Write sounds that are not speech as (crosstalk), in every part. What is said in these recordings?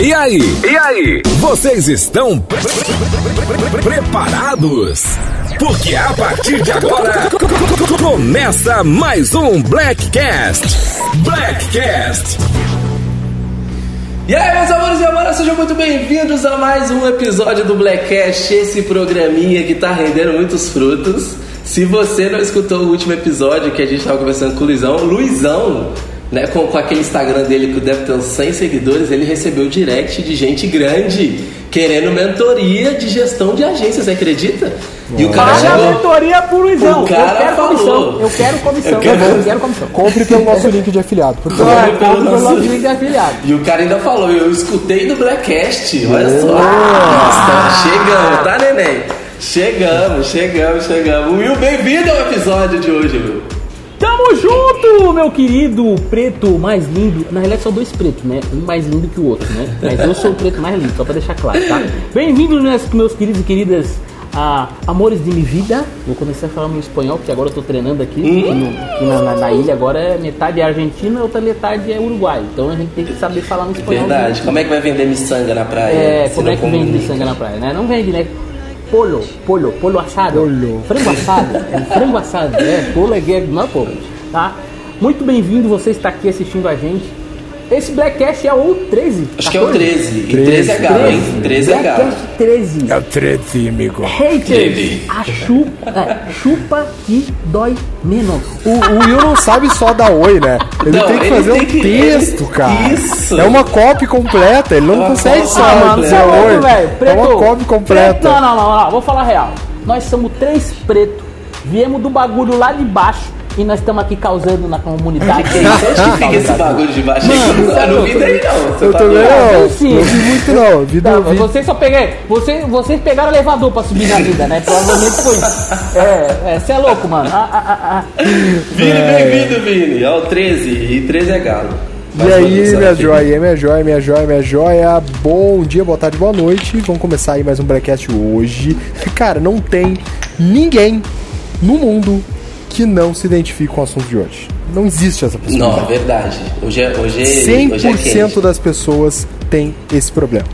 E aí? E aí? Vocês estão pre- pre- pre- preparados? Porque a partir de agora começa mais um Blackcast. Blackcast. E aí, meus amores e amoras, sejam muito bem-vindos a mais um episódio do Blackcast, esse programinha que tá rendendo muitos frutos. Se você não escutou o último episódio que a gente tava conversando com o Luizão, Luizão, né, com, com aquele Instagram dele que deve ter uns 100 seguidores, ele recebeu direct de gente grande querendo mentoria de gestão de agência, você acredita? E o cara Paga a chegou... mentoria pro Luizão. O cara eu quero falou. comissão. Eu quero comissão. Eu quero- eu quero comissão. Compre pelo nosso link de afiliado, por favor. Compre pelo nosso- nosso link de afiliado. E o cara ainda falou, eu escutei no Blackcast, olha só. Nossa, chegamos, tá, neném? Chegamos, chegamos, chegamos. Will, bem-vindo ao episódio de hoje, Will. Tamo junto, meu querido preto mais lindo. Na realidade, são dois pretos, né? Um mais lindo que o outro, né? Mas eu sou o preto mais lindo, só pra deixar claro, tá? Bem-vindos, meus, queridos e queridas a amores de minha vida. Vou começar a falar meu espanhol, porque agora eu tô treinando aqui. No- aqui na, na- na ilha agora é metade é Argentina, outra metade é Uruguai. Então a gente tem que saber falar no espanhol. Verdade, como é que vai vender miçanga na praia? É, como é que vende miçanga na praia, né? Não vende, né? Polo, polo, polo assado. Polo. Frango assado. É frango assado. É, polo é gay, não polo. Tá? Muito bem-vindo, você está aqui assistindo a gente. Esse Blackcast é o 13. Acho que é o 14? 13. E 13 é galo, hein? 13 é galo. Blackcast 13. É o 13, amigo. Haters, a chupa, é, chupa que dói menos. O, o Will não sabe só dar oi, né? Ele Não, tem que ele fazer tem um que- texto, ele- cara. Isso. É uma copy completa, ele não Uma consegue só completa. dizer é oi. velho. É Preto. uma copy Preto, completa. não, não, não, não, vou falar real. Nós somos três pretos, viemos do bagulho lá de baixo e nós estamos aqui causando na comunidade. Isso? Onde que fica esse bagulho de baixo? Mano, eu não vi daí, não. Você Eu tá também não. eu sim. Não vi muito não. Vi Tá, do vi. vocês só peguei. Você, vocês pegaram o elevador pra subir na vida, né? Provavelmente foi isso. É, você é, louco, mano. Ah, ah, ah, ah. Vini, bem-vindo, Vini. É o 13. E 13 é galo. E Mas aí, minha joia, minha joia, minha joia, minha joia. Bom dia, boa tarde, boa noite. Vamos começar aí mais um Blackcast hoje. Cara, não tem ninguém no mundo que não se identifique com o assunto de hoje. Não existe essa Não, é possibilidade. verdade. Hoje é, hoje é, hoje é 100% quente. das pessoas tem esse problema.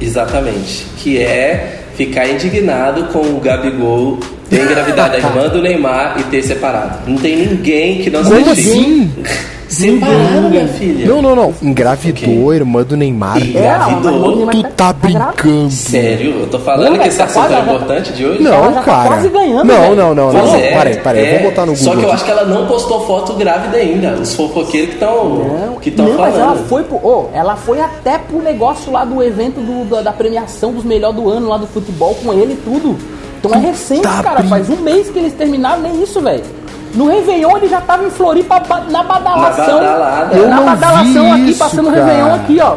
Exatamente. Que é ficar indignado com o Gabigol ter engravidado a (laughs) irmã do Neymar e ter separado. Não tem ninguém que não se Como identifique. assim? (laughs) Separado, minha filha. Não, não, não. Engravidou, a irmã do Neymar. É, Engravidou? Tu tá brincando. Sério? Eu tô falando Não, que esse tá assunto é importante de hoje? Não, Ela já tá cara. quase ganhando, não, não, não, não, é, Parei, parei. é. Eu vou botar no Google. Só que eu acho que ela não postou foto grávida ainda. Os fofoqueiros que estão que estão não, mas ela falando. foi pro, ô, ela foi até pro negócio lá do evento do- da, da premiação dos melhores do ano lá do futebol com ele e tudo. Então é recente, tá cara. Faz um mês que eles terminaram, nem isso, velho. No Réveillon ele já tava em Floripa na badalação. Na na não badalação vi aqui, isso, passando o cara. Réveillon aqui, ó.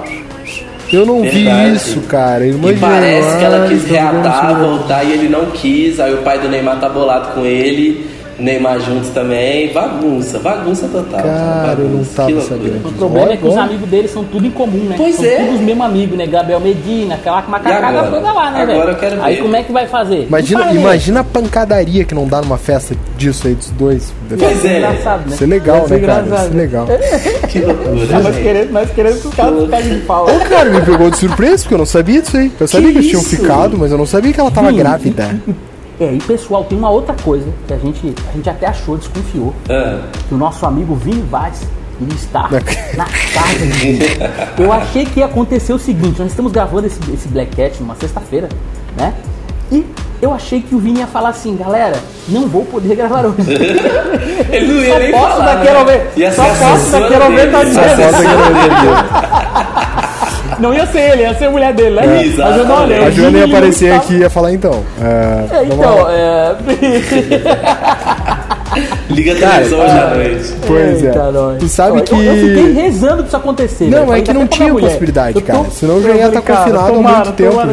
Eu não vi Verdade. isso, cara. Irmã E parece que ela quis reatar, voltar e ele não quis. Aí o pai do Neymar tá bolado com ele. Neymar juntos também. Bagunça, bagunça total. Cara, eu não bagunça. tava Que sabendo. O problema é que os amigos dele são tudo em comum, né? Pois são é. todos os mesmos amigos, né? Gabriel Medina, aquela macacada agora? toda lá, né, Agora velho? eu quero Aí ver. como é que vai fazer? Imagina, né? imagina a pancadaria que não dá numa festa disso aí dos dois. Pois é. Engraçado, né? Isso é legal, né, cara? Isso é legal. (laughs) Que loucura. Nós nós querendo que os caras fiquem de pau. Ô, cara, me pegou de surpresa, porque eu não sabia disso aí. Eu sabia que, eles tinham ficado, mas eu não sabia que ela tava Sim. grávida. É, e pessoal, tem uma outra coisa que a gente, a gente até achou, desconfiou, Ah, que o nosso amigo Vini Vaz ele está Na- casa dele. Eu achei que ia acontecer o seguinte, nós estamos gravando esse, esse Black Cat numa sexta-feira, né? E eu achei que o Vini ia falar assim, galera, não vou poder gravar hoje. (laughs) Ele não ia Só nem posso falar. daqui a né? ver. Ia Só ser a posso daqui a ver, dele. (laughs) Não ia ser ele, ia ser a mulher dele, né? Exatamente. Mas eu não olhei. A Joana ia aparecer estava- aqui e ia falar então. É, É, então, é... (laughs) Liga a televisão hoje à noite. Pois é. Tu sabe Eu- que. Eu, fiquei rezando pra isso acontecer. Não, é que não tinha possibilidade, Eu cara. Senão já eu ia estar cara, confinado há muito tempo já.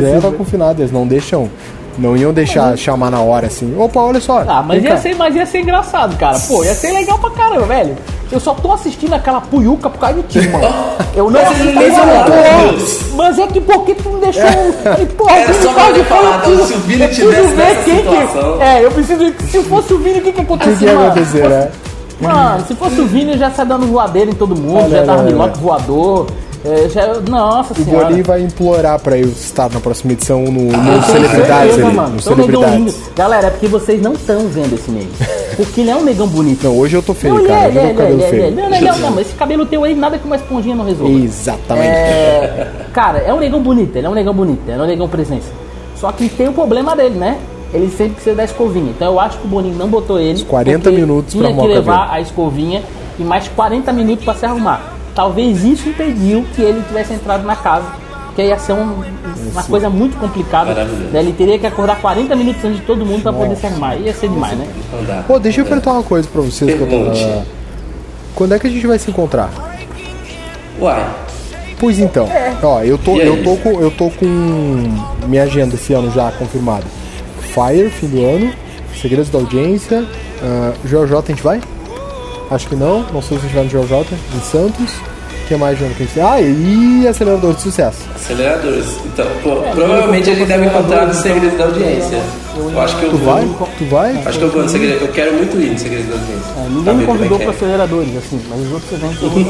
Já ia estar confinado, eles não deixam. Não iam deixar chamar na hora assim. Opa, olha só. Ah, mas ia, cá. ser, mas ia ser engraçado, cara. Pô, ia ser legal pra caramba, velho. Eu só tô assistindo aquela puiuca por causa de ti, mano. Eu não (laughs) Mas meu Deus. Mas é que por que tu não deixou. E, porra, Era o Vini só que foi falar, então, se o Vini Eu tivesse ver nessa quem situação. Que... É, eu preciso se fosse o Vini, o que que O que, aconteceu, que ia mano? acontecer, né? Mano, se fosse o Vini, eu já saia dando voadeira em todo mundo, Olha, já dava olha. voador, É, já, nossa O senhora. Boninho vai implorar pra eu estar na próxima edição no, no tenho Celebridades certeza, ali. mano. No Então, negão Celebridades. Galera, é porque vocês não estão vendo esse meme. Porque ele é um negão bonito. Não, hoje eu tô feio, Não, cara. é, eu é, cabelo é, é. feio. Não, não, não, não, mas esse cabelo teu aí, nada que uma esponjinha não resolva. Exatamente. É, cara, é um negão bonito, ele é um negão bonito, ele é um negão presença. Só que tem o problema dele, né? Ele sempre precisa da escovinha. Então eu acho que o Boninho não botou ele. 40 porque minutos pra tinha que o levar cabelo. a escovinha e mais 40 minutos pra se arrumar. Talvez isso impediu que ele tivesse entrado na casa. Porque ia ser um- uma coisa muito complicada. Né? Ele teria que acordar 40 minutos antes de todo mundo pra poder se arrumar. Ia ser demais, né? Dá. Pô, deixa eu perguntar uma coisa pra vocês. que eu tô- Quando é que a gente vai se encontrar? Uai, Pois então, ó, eu tô, eu tô com, eu tô com minha agenda esse ano já confirmada. Fire, fim do ano, Segredos da Audiência, uh, JJ a gente vai? Acho que não, não sei se a gente vai no JJ, em Santos. O que mais de ano que a gente Ah, e Acelerador de Sucesso. aceleradores. Então, pô, provavelmente a gente deve encontrar no Segredo da Audiência. Eu acho que eu Tu vou. vai? Tu vai? Acho que eu vou no Segredo. Eu quero muito ir no Segredo da Audiência. É, ninguém me ver como é convidou para é. aceleradores, assim, mas os outros eventos eu vou.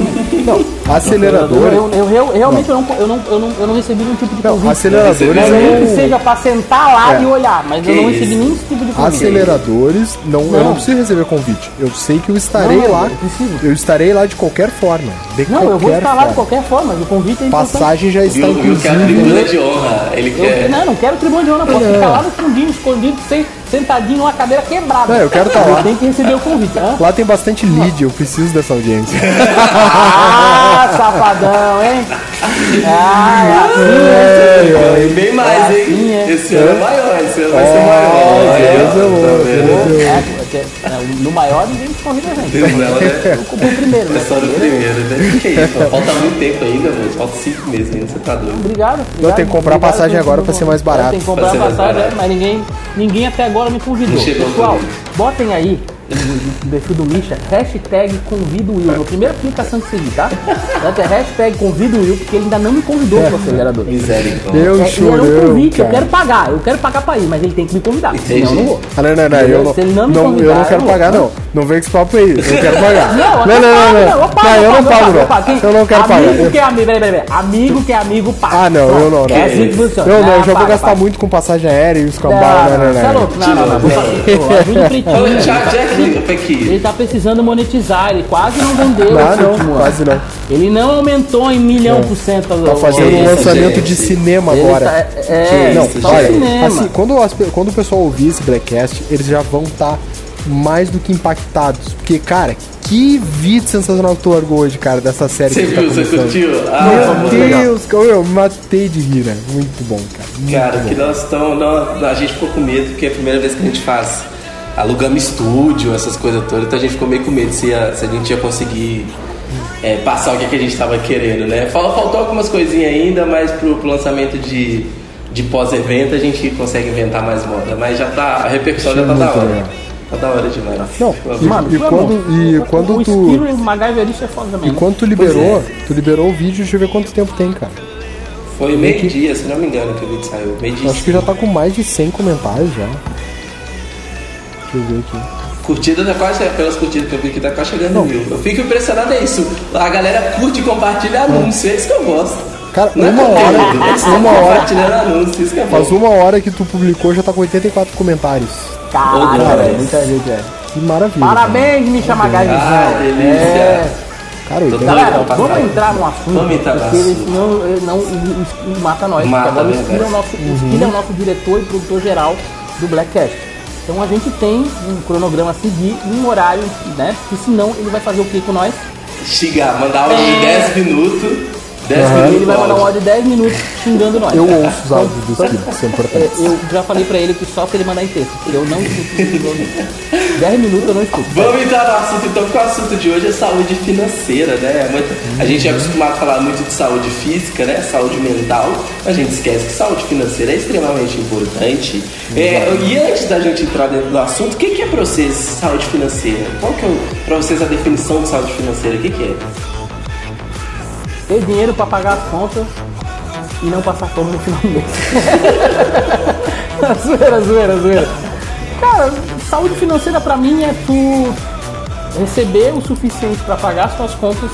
(laughs) Não, Acelerador. Eu, eu, eu- realmente eu não, eu, não, eu, não, eu não recebi nenhum tipo de Não, convite. aceleradores Não, Não, nem que seja pra sentar lá É. e olhar, mas eu não recebi isso? nenhum tipo de convite. Aceleradores, não, eu Não. preciso receber convite. Eu sei que eu estarei Não, lá. eu preciso. Eu estarei lá de qualquer forma. De Não, qualquer eu vou estar lá de qualquer forma, mas o convite é importante. Passagem já está Viu, viu que é a inclusive. tribuna de honra. Ele Eu, quer. não, não quero tribuna de honra, posso ficar lá no fundinho, escondido, sem, sentadinho numa cadeira quebrada. Não, eu quero tá lá. Tenho que receber o convite. Hã? Lá tem bastante lead, eu preciso dessa audiência. Ah, safadão, hein? Ah, é assim, É, e bem mais, hein? assim, é. Esse ano é maior, esse ano vai ser maior. é Tá esse vendo? é, porque, é, no maior ninguém convida a gente. Deus, ela, né? Eu compro o primeiro, É né? só no primeiro, né? Que isso, falta muito tempo ainda, moço. Falta cinco meses ainda, você tá doido. Obrigado. Não, tem que comprar obrigado passagem agora pra ser mais barato. Tem que comprar passagem, barato. é, mas ninguém, ninguém até agora me convidou. Pessoal, botem aí no perfil do Misha, hashtag convido Will. No primeira aplicação que seguir, tá? Bota hashtag convido Will, porque ele ainda não me convidou pro acelerador. Misericórdia. Eu É, e era um convite, eu cara. quero pagar, eu quero pagar pra ir, mas ele tem que me convidar, senão eu não vou. Ah, não, não, não, eu não, Se ele não me não, eu convidar, não quero eu pagar, não. Não vem com esse papo aí, eu quero pagar. (laughs) Não, eu não, não, não, eu não. pago, Não, eu não pago, eu não. Eu não quero pagar. Amigo Eu- que é amigo, peraí, peraí, peraí. Amigo que é amigo, paga. Ah, não, eu não, não. É assim que funciona. Eu não, eu já vou gastar muito com passagem aérea e os Não, cambal. Não, não, você é não. louco? Não, não, não. Ajuda o Pretinho. Ele tá precisando monetizar, ele quase não vendeu Ah, não, ano. quase não. (laughs) Ele não aumentou em milhão por cento. Tá fazendo um lançamento de cinema agora. tá- é, Não, isso, só olha, cinema. assim, quando, as pe- quando o pessoal ouvir esse Blackcast, eles já vão estar mais do que impactados. Porque, cara, que vídeo sensacional que tu largou hoje, cara, dessa série Você que tá viu, você começando. curtiu? Ah, Meu legal. Deus, cara, eu matei de rir, né? Muito bom, cara. Muito Cara, bom. que nós estamos. A gente ficou com medo, porque é a primeira vez que a gente faz. Alugamos estúdio, essas coisas todas, então a gente ficou meio com medo se, ia- se a gente ia conseguir é, passar o que, que a gente estava querendo, né? Fal- Faltou algumas coisinhas ainda, mas pro, pro lançamento de, de pós-evento a gente consegue inventar mais moda. Mas já tá. A repercussão já tá da hora. legal. Tá da hora demais. Não, e- Mano, e quando- e O- quando o tu- estilo MacGyverista é foda também. E né? quando tu liberou, é. tu liberou o vídeo, deixa eu ver quanto tempo tem, cara. Foi meio-dia, se não me engano, que o vídeo saiu. Meio-dia. Acho que já tá com mais de 100 comentários já. Deixa eu ver aqui. Curtida tá quase, pelas curtidas que eu vi que tá quase chegando mil. Eu fico impressionado é isso. A galera curte e compartilha anúncio, é isso que eu gosto. Cara, Não é uma conteúdo, hora, uma hora, compartilhando anúncio, isso que é bom. faz uma hora que tu publicou, já tá com 84 comentários. Caralho, Ô, cara, Deus. muita gente é. Que maravilha. Parabéns, me chama Ah, MacGyverzão. delícia. É. Cara, 80 Galera, vamos passar. entrar no assunto. Vamos entrar no porque assunto. senão ele não, o Esquilo mata nós. Mata, porque agora o verdade. Esquilo é o nosso, Esquilo é o nosso diretor e produtor geral do Blackcast. Então a gente tem um cronograma a seguir, um horário, né? Porque senão ele vai fazer o que com nós? Xingar, mandar áudio de 10 minutos. 10 Aham. minutos. Ele vai mandar um áudio. de 10 minutos xingando nós. Eu ouço os áudios do Esquilo, isso é É, importante. eu já falei pra ele que só se ele mandar em texto, porque eu não escuto. 10 minutos eu não escuto. Vamos entrar no assunto então, porque o assunto de hoje é saúde financeira, né? É muito- a gente é acostumado a falar muito de saúde física, né? Saúde mental, a gente esquece que saúde financeira é extremamente importante. É, e antes da gente entrar dentro do assunto, o que, que é pra vocês saúde financeira? Qual que é pra vocês a definição de saúde financeira? O que, que é? Ter dinheiro pra pagar as contas e não passar fome no final do mês. (laughs) zoeira, zoeira, zoeira. Cara, saúde financeira pra mim é tu receber o suficiente pra pagar as tuas contas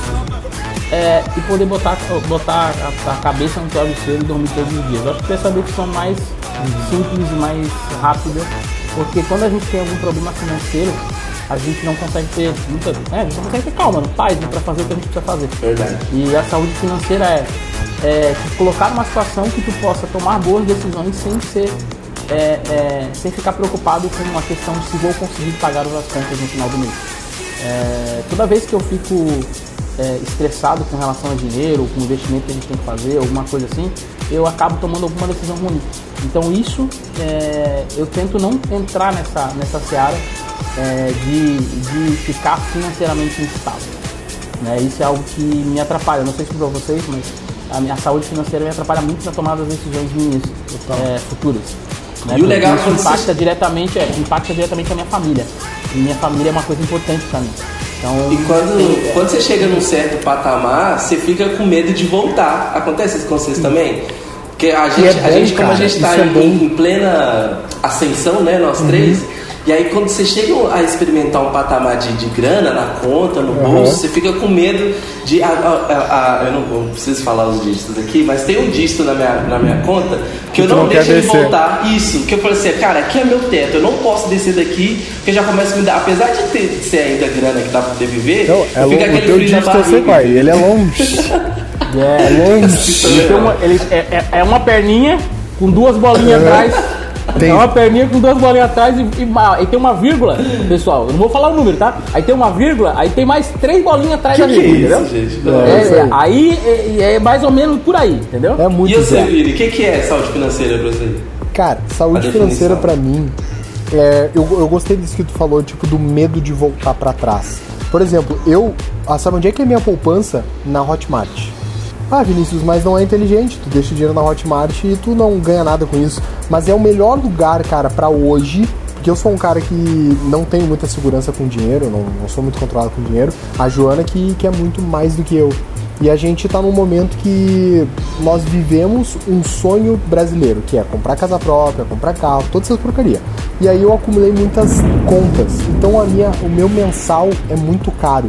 é, e poder botar, botar a, a cabeça no travesseiro e dormir todos os dias. Eu acho que essa é decisão mais simples e mais rápida, porque quando a gente tem algum problema financeiro, a gente não consegue ter muita. É, a gente não consegue ter calma, paz né, para fazer o que a gente precisa fazer. Verdade. E a saúde financeira é, é te colocar numa situação que tu possa tomar boas decisões sem ser. é, é, sem ficar preocupado com uma questão de se vou conseguir pagar as contas no final do mês. É, toda vez que eu fico é, estressado com relação a dinheiro, com o investimento que a gente tem que fazer, alguma coisa assim, eu acabo tomando alguma decisão ruim. Então isso é, eu tento não entrar nessa, nessa seara é, de, de ficar financeiramente instável. Né? Isso é algo que me atrapalha. Não sei se para vocês, mas a minha saúde financeira me atrapalha muito na tomada das decisões minhas é, futuras. Né? E o legal é isso quando você- impacta diretamente, é, impacta diretamente a minha família. E minha família é uma coisa importante para mim. Então, E quando, quando você chega num certo patamar, você fica com medo de voltar. Acontece isso com vocês também? Porque a gente, é a bom, gente como a gente está é em, em plena ascensão, né, nós três, e aí quando você chega a experimentar um patamar de, de grana na conta, no bolso, você fica com medo de. A, a- a- eu não eu preciso falar os dígitos aqui, mas tem um dígito na minha, na minha conta que eu tu não, não deixo ele descer. voltar. Isso, que eu falei assim, cara, aqui é meu teto, eu não posso descer daqui, porque já começa a me dar. Apesar de ter de ser ainda grana que dá pra poder viver, Então, é fica longe, o aquele teu frio na dígito eu sei barriga. qual é, ele é longe. (laughs) É, longe. Ele tem uma, ele é, é- é uma perninha com duas bolinhas atrás. Tem- É uma perninha com duas bolinhas atrás e, e, e tem uma vírgula, pessoal. Eu não vou falar o número, tá? Aí tem uma vírgula, aí tem mais três bolinhas atrás da Que vírgula, isso, entendeu? gente? É, Não. É, isso aí. é, aí é, é mais ou menos por aí, entendeu? É muito E você, zero. Vini, o que, que é saúde financeira pra você? Cara, saúde financeira pra mim, é, eu, eu gostei disso que tu falou, tipo, do medo de voltar pra trás. Por exemplo, eu. Sabe onde é que é minha poupança? Na Hotmart. Ah, Vinícius, mas não é inteligente. Tu deixa o dinheiro na Hotmart e tu não ganha nada com isso. Mas é o melhor lugar, cara, pra hoje. Porque eu sou um cara que não tenho muita segurança com dinheiro, não, não sou muito controlado com dinheiro. A Joana que, que é muito mais do que eu. E a gente tá num momento que nós vivemos um sonho brasileiro, que é comprar casa própria, comprar carro, todas essas porcaria. E aí eu acumulei muitas contas. Então a minha, o meu mensal é muito caro.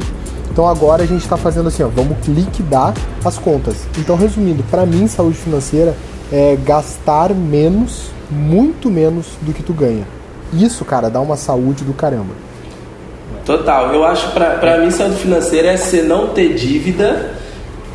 Então agora a gente está fazendo assim, ó, vamos liquidar as contas. Então resumindo, para mim saúde financeira é gastar menos, muito menos do que tu ganha. Isso, cara, dá uma saúde do caramba. Total, eu acho pra mim saúde financeira é você não ter dívida.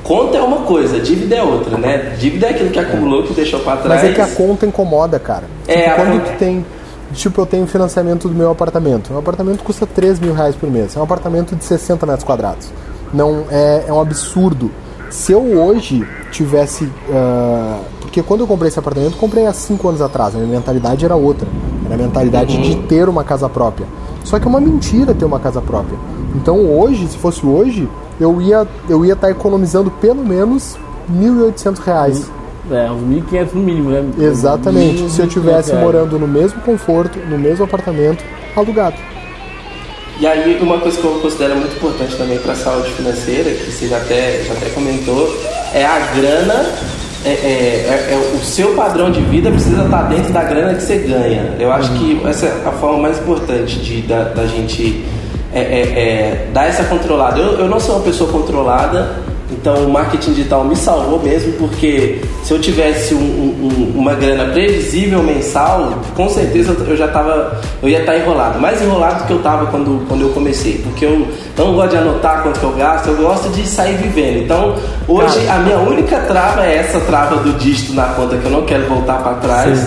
Conta é uma coisa, dívida é outra, né? Dívida é aquilo que acumulou, que deixou pra trás. Mas é que a conta incomoda, cara. É, Tipo, a quando conta- tu tem. Tipo, eu tenho financiamento do meu apartamento. Meu apartamento custa 3 mil reais por mês. É um apartamento de 60 metros quadrados. Não é, é um absurdo. Se eu hoje tivesse. ah, porque quando eu comprei esse apartamento, eu comprei há 5 anos atrás. A minha mentalidade era outra. Era a mentalidade de ter uma casa própria. Só que é uma mentira ter uma casa própria. Então hoje, se fosse hoje, eu ia eu ia estar economizando pelo menos 1.800 reais. É, uns 1.500 no mínimo, né? Exatamente. Mínimo Se eu 1.500 tivesse reais. morando no mesmo conforto, no mesmo apartamento, alugado. E aí uma coisa que eu considero muito importante também para a saúde financeira, que você já até, já até comentou, é a grana. É, é- é- é o seu padrão de vida precisa estar dentro da grana que você ganha. Eu acho que essa é a forma mais importante de, da, da gente é, é, é, dar essa controlada. Eu, eu não sou uma pessoa controlada, então o marketing digital me salvou mesmo, porque se eu tivesse um- um- um- uma grana previsível mensal, com certeza eu já tava, eu ia estar enrolado, mais enrolado do que eu estava quando, quando eu comecei, porque eu não gosto de anotar quanto que eu gasto, eu gosto de sair vivendo. Então hoje a minha única trava é essa trava do dígito na conta que eu não quero voltar para trás.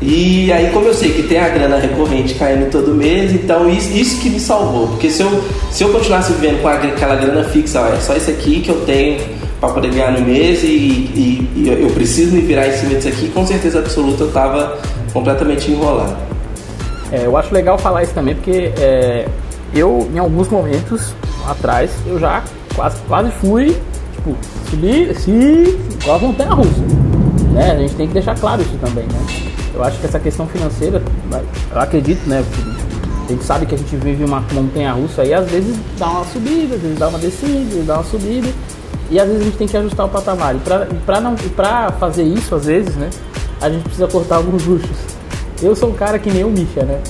E aí, como eu sei que tem a grana recorrente caindo todo mês, então isso, isso que me salvou. Porque se eu, se eu continuasse vivendo com aquela grana fixa, ó, é só isso aqui que eu tenho para poder ganhar no mês e, e- e eu- preciso me virar em cima disso aqui, com certeza absoluta eu tava completamente enrolado. É, eu acho legal falar isso também, porque é, eu, em alguns momentos atrás, eu já quase, quase fui, tipo, subir, se igual a montanha russa. Né? A gente tem que deixar claro isso também, né? Eu acho que essa questão financeira, eu acredito, né? A gente sabe que a gente vive uma montanha russa e às vezes dá uma subida, às vezes dá uma descida, às vezes dá uma subida. E às vezes a gente tem que ajustar o patamar. E pra, pra, não, pra fazer isso, às vezes, né? A gente precisa cortar alguns luxos. Eu sou um cara que nem o Misha, né?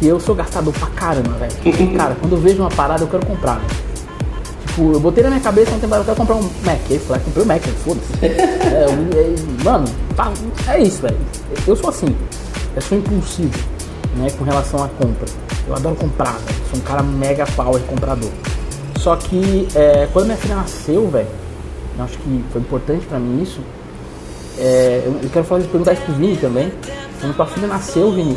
Que eu sou gastador pra caramba, velho. Cara, quando eu vejo uma parada, eu quero comprar, velho. Tipo, eu botei na minha cabeça tempo eu quero comprar um Mac. Aí falei, comprei um Mac, foda-se. (laughs) é, é, mano, tá, é isso, velho. Eu sou assim. Eu sou impulsivo, né, com relação à compra. Eu adoro comprar, velho. Sou um cara mega power comprador. Só que é, quando minha filha nasceu, velho, acho que foi importante pra mim isso. É, eu, eu quero falar, perguntar isso pro Vini também. Quando tua filha nasceu, Vini,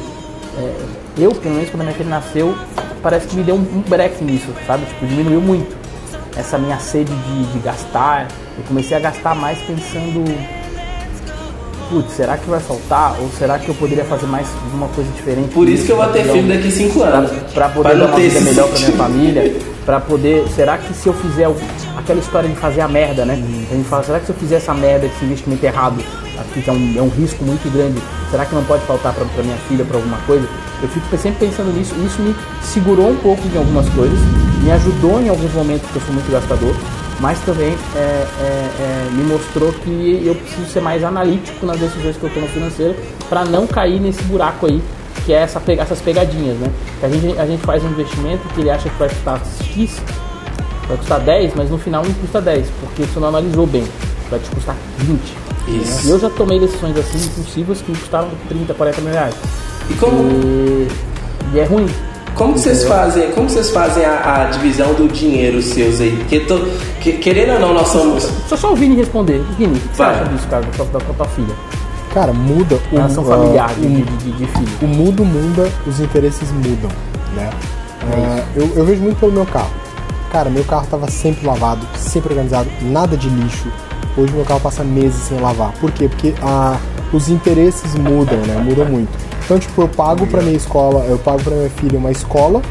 é, eu, pelo menos, quando minha filha nasceu, parece que me deu um, um break nisso, sabe? Tipo, diminuiu muito essa minha sede de, de gastar. Eu comecei a gastar mais pensando, putz, será que vai faltar? Ou será que eu poderia fazer mais alguma coisa diferente? Por isso que eu vou ter Pra- filho daqui 5 anos. Pra poder não dar uma vida melhor pra minha (laughs) família, pra poder. Será que se eu fizer aquela história de fazer a merda, né? A gente fala, será que se eu fizer essa merda, esse investimento errado, aqui que é um, é um risco muito grande, será que não pode faltar pra, pra minha filha, pra alguma coisa? Eu fico sempre pensando nisso, isso me segurou um pouco em algumas coisas, me ajudou em alguns momentos que eu sou muito gastador, mas também é, é, é, me mostrou que eu preciso ser mais analítico nas decisões que eu tomo financeiro para não cair nesse buraco aí que é essa, essas pegadinhas, né? Que a gente, a gente faz um investimento que ele acha que vai custar X, vai custar 10, mas no final não custa 10, porque você não analisou bem, vai te custar 20. Isso. E eu já tomei decisões assim impulsivas que me custaram 30, 40 mil reais. E como, E, e é ruim. Como que vocês fazem, como vocês fazem a, a divisão do dinheiro seus aí? Porque tô, que- querendo ou não, nós somos. Só só o Vini responder. Vini, o que você Vai. acha disso, cara, da tua, da tua filha? Cara, muda o, Relação ah, familiar de, o- de, de, de filho. o mundo muda, os interesses mudam, né? Ah, eu, eu vejo muito pelo meu carro. Cara, meu carro tava sempre lavado, sempre organizado, nada de lixo. Hoje meu carro passa meses sem lavar. Por quê? Porque ah, os interesses mudam, né? Mudam muito. Então, tipo, eu pago pra minha escola, eu pago pra minha filha uma escola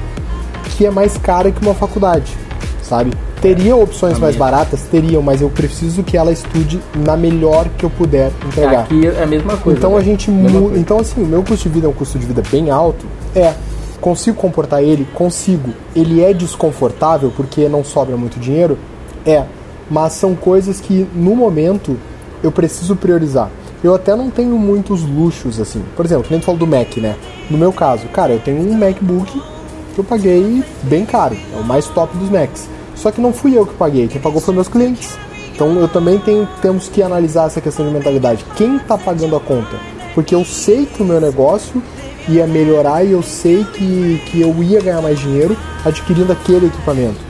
que é mais cara que uma faculdade, sabe? Teria opções mais baratas? Teriam, mas eu preciso que ela estude na melhor que eu puder entregar. Aqui é a mesma coisa. Então a né? gente Mesma muda. Então, assim, o meu custo de vida é um custo de vida bem alto. É. Consigo comportar ele? Consigo. Ele é desconfortável porque não sobra muito dinheiro? É. Mas são coisas que, no momento, eu preciso priorizar. Eu até não tenho muitos luxos, assim. Por exemplo, que nem tu falou do Mac, né? No meu caso, cara, eu tenho um MacBook que eu paguei bem caro. É o mais top dos Macs. Só que não fui eu que paguei, quem pagou foi meus clientes. Então eu também tenho, temos que analisar essa questão de mentalidade. Quem está pagando a conta? Porque eu sei que o meu negócio ia melhorar e eu sei que, que eu ia ganhar mais dinheiro adquirindo aquele equipamento.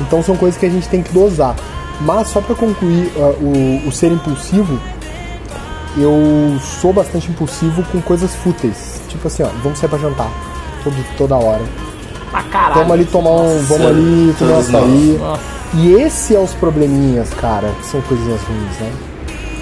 Então são coisas que a gente tem que dosar. Mas só para concluir ah, o, o ser impulsivo, eu sou bastante impulsivo com coisas fúteis. Tipo assim, ó, vamos sair pra jantar. Todo, toda hora. Pra caralho. Vamos ali tomar um. Vamos ali comer um todos açaí. E esse é os probleminhas, cara, que são coisinhas ruins, né?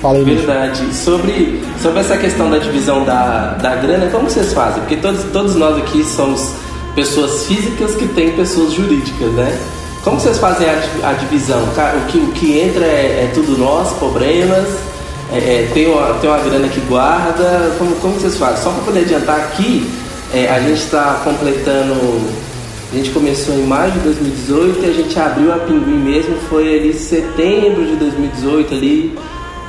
Fala aí, bicho. Verdade. Sobre, sobre essa questão da divisão da, da grana, como vocês fazem? Porque todos, todos nós aqui somos pessoas físicas que têm pessoas jurídicas, né? Como vocês fazem a, a divisão? O que, o que entra é, é tudo nosso, problemas, é, é, tem, uma, tem uma grana que guarda, como, como vocês fazem? Só para poder adiantar aqui, é, a gente está completando a gente começou em maio de 2018 e a gente abriu a Pinguim mesmo, foi ali setembro de 2018 ali.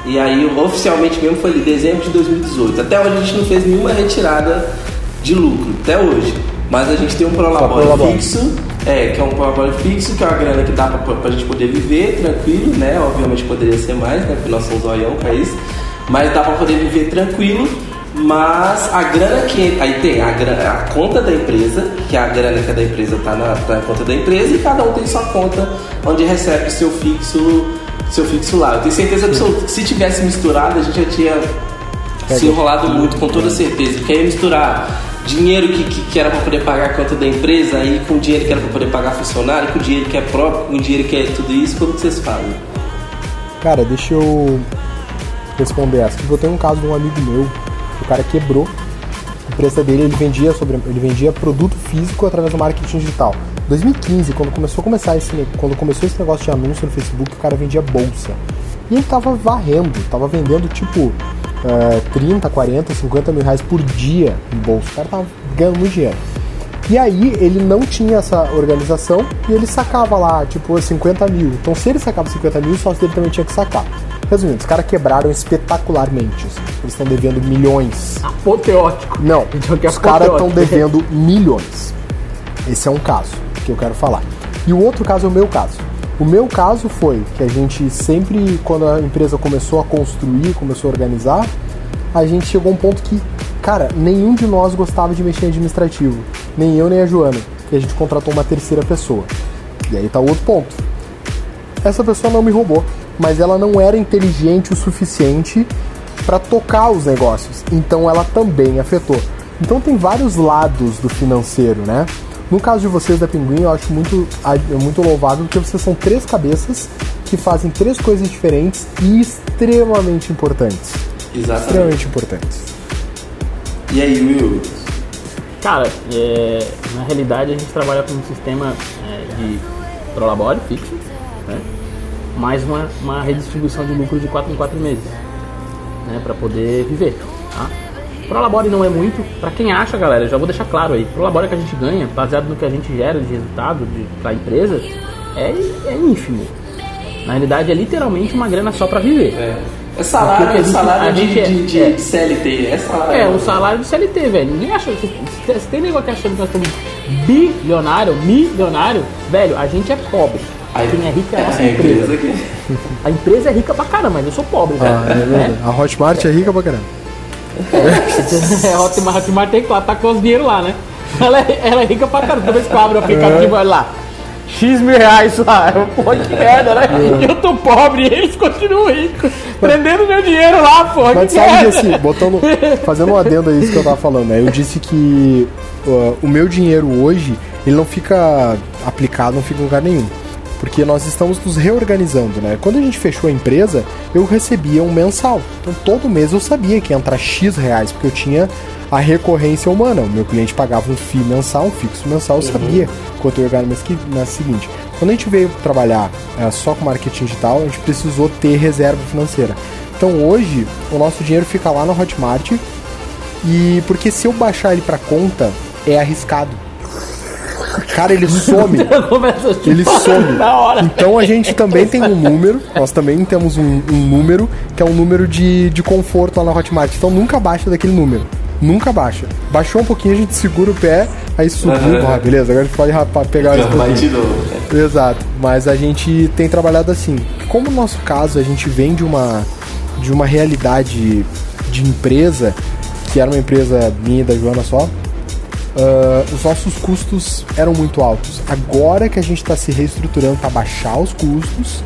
E aí oficialmente mesmo foi ali dezembro de 2018. Até hoje a gente não fez nenhuma retirada de lucro, até hoje. Mas a gente tem um prolabore prolabore. fixo, é, que é um prolabore fixo, que é uma grana que dá pra, pra gente poder viver tranquilo, né? Obviamente poderia ser mais, né? Porque nós somos zoião, país. Mas dá pra poder viver tranquilo. Mas a grana que. Aí tem a, grana, a conta da empresa, que é a grana que é da empresa tá na, tá na conta da empresa, e cada um tem sua conta onde recebe seu fixo, seu fixo lá. Eu tenho certeza absoluta que se tivesse misturado, a gente já tinha se enrolado muito, com toda certeza. Porque aí misturar dinheiro que, que, que era para poder pagar a conta da empresa, aí com dinheiro que era para poder pagar funcionário, com dinheiro que é próprio, com dinheiro que é tudo isso, como que vocês fazem? Cara, deixa eu responder essa. Eu tenho um caso de um amigo meu, o cara quebrou. A empresa dele, ele vendia sobre, ele vendia produto físico através do marketing digital. 2015, quando começou a começar esse, quando começou esse negócio de anúncio no Facebook, o cara vendia bolsa. E ele tava varrendo, tava vendendo tipo eh, 30, 40, 50 mil reais por dia em bolsa. O cara tava ganhando muito dinheiro. E aí ele não tinha essa organização e ele sacava lá, tipo, 50 mil. Então se ele sacava 50 mil, o sócio dele também tinha que sacar. Resumindo, os caras quebraram espetacularmente. assim. Eles estão devendo milhões. Apoteótico. Não, (laughs) Então, é os caras estão devendo milhões. Esse é um caso que eu quero falar. E o outro caso é o meu caso. O meu caso foi que a gente sempre, quando a empresa começou a construir, começou a organizar, a gente chegou a um ponto que, cara, nenhum de nós gostava de mexer em administrativo. Nem eu, nem a Joana. E a gente contratou uma terceira pessoa. E aí tá o outro ponto. Essa pessoa não me roubou, mas ela não era inteligente o suficiente para tocar os negócios. Então ela também afetou. Então tem vários lados do financeiro, né? No caso de vocês da Pinguim, eu acho muito, muito louvável porque vocês são três cabeças que fazem três coisas diferentes e extremamente importantes. Exatamente. Extremamente importantes. E aí, Will? Cara, é, na realidade a gente trabalha com um sistema é, de prolabore fixo, né? mais uma, uma redistribuição de lucro de 4 em 4 meses, né? para poder viver. Tá? Prolabore não é muito, para quem acha, galera, já vou deixar claro aí, Prolabore que a gente ganha, baseado no que a gente gera de resultado para a empresa, é, é ínfimo. Na realidade é literalmente uma grana só para viver. É. É salário, é gente- salário de, é- de, de é. CLT. É salário. É, um salário de CLT, velho. Ninguém acha. Se, se, se tem negócio que achando que nós somos bilionário, milionário, velho, a gente é pobre. Aí- Quem é rico é a nossa a empresa. empresa que... A empresa é rica pra caramba, mas eu sou pobre, velho. Ah, é verdade. A Hotmart é rica pra caramba. É, Hotmart, Hotmart tem que lá, tá com os dinheiro lá, né? Ela é, ela é rica pra caramba. Toda vez que eu abro o aplicativo, olha lá. X mil reais lá. (laughs) Eu, Pô, que merda, né? Eu tô pobre e (laughs) eles continuam ricos. Prendendo meu dinheiro lá, pô. Mas que sabe que merda. assim, botando, fazendo um adendo a isso que eu tava falando, né? Eu disse que uh, o meu dinheiro hoje, ele não fica aplicado, não fica em lugar nenhum. Porque nós estamos nos reorganizando, né? Quando a gente fechou a empresa, eu recebia um mensal. Então todo mês eu sabia que ia entrar X reais, porque eu tinha a recorrência humana. O meu cliente pagava um FII mensal, um fixo mensal, eu sabia quanto eu ia ganhar no mês, que- mês seguinte. Quando a gente veio trabalhar eh, só com marketing digital, a gente precisou ter reserva financeira. Então hoje, o nosso dinheiro fica lá na Hotmart, e porque se eu baixar ele pra conta, é arriscado. Cara, ele some. (laughs) Ele some. Na hora. Então a gente também tem um número, nós também temos um, um número, que é um número de, de conforto lá na Hotmart. Então nunca baixa daquele número. Nunca baixa. Baixou um pouquinho, a gente segura o pé, aí subiu. Aham. Ah, beleza, agora a gente pode rapar, pegar pouquinho. de novo. Exato, mas a gente tem trabalhado assim. Como no nosso caso a gente vem de uma de uma realidade de empresa, que era uma empresa minha e da Joana só, ah, os nossos custos eram muito altos. Agora que a gente está se reestruturando para baixar os custos,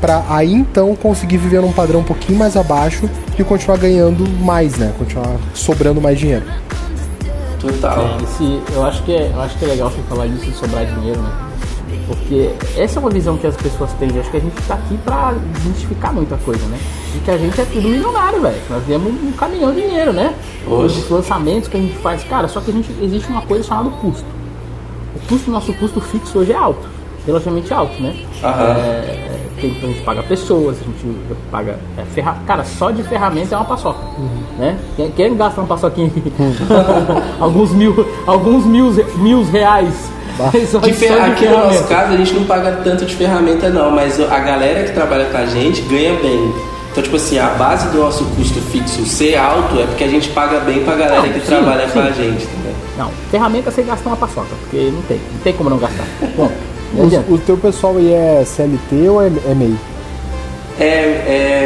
para aí então conseguir viver num padrão um pouquinho mais abaixo e continuar ganhando mais, né? Continuar sobrando mais dinheiro. Total. É, esse, eu, acho que é, eu acho que é legal você falar disso de sobrar dinheiro, né? Porque essa é uma visão que as pessoas têm. Acho que a gente tá aqui pra desmistificar muita coisa, né? E que a gente é tudo milionário, velho. Nós temos um caminhão de dinheiro, né? Oxe. Os lançamentos que a gente faz. Cara, só que a gente, existe uma coisa chamada custo. O custo, nosso custo fixo hoje é alto. Relativamente alto, né? É, tem, a gente paga pessoas, a gente paga é, ferra... Cara, só de ferramenta é uma paçoca. Né? Quem, quem gasta uma paçoquinha aqui? (laughs) alguns mil, alguns mil, mil reais. De fer- Aqui no nosso caso, a gente não paga tanto de ferramenta, não, mas a galera que trabalha com a gente ganha bem. Então, tipo assim, a base do nosso custo fixo ser alto é porque a gente paga bem pra galera Não, que sim, trabalha com sim. a gente. Entendeu? Não, ferramenta você gasta uma paçoca, porque não tem, não tem como não gastar. (laughs) Bom, adianta. o teu pessoal aí é CLT ou é, é MEI? É,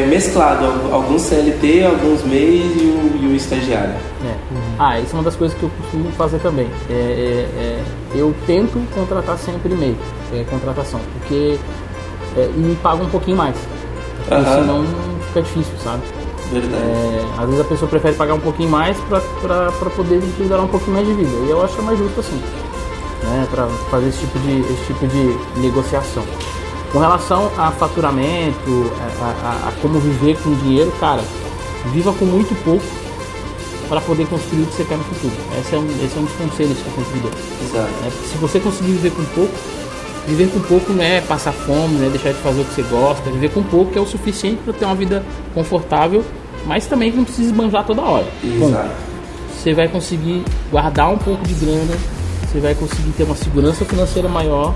é mesclado, al- alguns CLT, alguns MEI e o, e o estagiário. É. Ah, isso é uma das coisas que eu costumo fazer também. É, é, é, eu tento contratar sempre e-mail, é, contratação, porque é, e me paga um pouquinho mais. Aham. senão fica difícil, sabe? Verdade. É, às vezes a pessoa prefere pagar um pouquinho mais pra poder utilizar um pouquinho mais de vida. E eu acho mais justo assim, né? Pra fazer esse tipo de, esse tipo de negociação. Com relação a faturamento, a, a- a como viver com dinheiro, cara, viva com muito pouco para poder construir o que você quer no futuro. Esse é um, esse é um dos conselhos que eu sempre dou. Né? Se você conseguir viver com pouco, viver com pouco não é passar fome, não é deixar de fazer o que você gosta. Viver com pouco é o suficiente para ter uma vida confortável, mas também não precisa esbanjar toda hora. Bom, você vai conseguir guardar um pouco de grana, você vai conseguir ter uma segurança financeira maior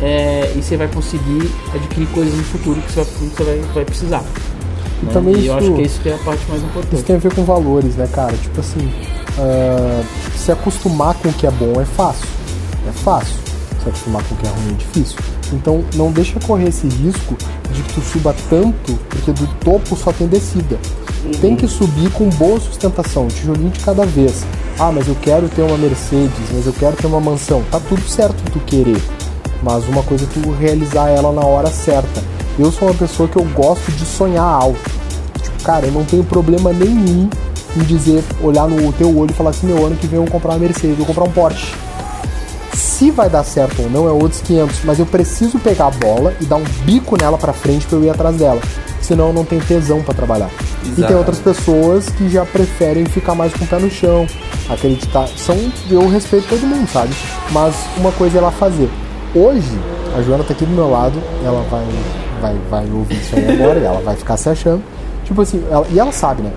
é, e você vai conseguir adquirir coisas no futuro que você vai, que você vai, vai precisar. E né? também E eu isso- acho que isso que é a parte mais Isso importante. tem a ver com valores, né, cara? Tipo assim, ah, se acostumar com o que é bom é fácil. É fácil. Se acostumar com o que é ruim é difícil. Então não deixa correr esse risco de que tu suba tanto, porque do topo só tem descida. Tem que subir com boa sustentação, tijolinho de cada vez. Ah, mas eu quero ter uma Mercedes, mas eu quero ter uma mansão. Tá tudo certo tu querer, mas uma coisa é tu realizar ela na hora certa. Eu sou uma pessoa que eu gosto de sonhar alto. Tipo, cara, eu não tenho problema nenhum em dizer, olhar no teu olho e falar assim, meu ano que vem eu vou comprar uma Mercedes, eu vou comprar um Porsche. Se vai dar certo ou não é outros 500, mas eu preciso pegar a bola e dar um bico nela pra frente pra eu ir atrás dela. Senão eu não tenho tesão pra trabalhar. E tem Exato. outras pessoas que já preferem ficar mais com o pé no chão, acreditar. São, eu respeito todo mundo, sabe? Mas uma coisa é ela fazer. Hoje, a Joana tá aqui do meu lado, ela vai, vai, vai ouvir isso aí (laughs) agora e ela vai ficar se achando. Tipo assim, ela- e ela sabe, né?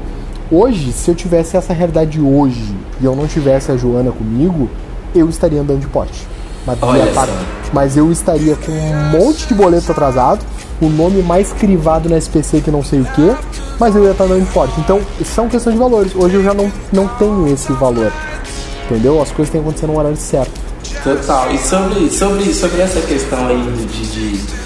Hoje, se eu tivesse essa realidade hoje e eu não tivesse a Joana comigo, eu estaria andando de Porsche. Mas, mas eu estaria com um monte de boleto atrasado, o nome mais crivado na SPC que não sei o que, mas eu ia estar andando de Porsche. Então, são questões de valores. Hoje eu já não, não tenho esse valor. Entendeu? As coisas têm que acontecer no horário certo. Total. E sobre, sobre, sobre essa questão aí de, de-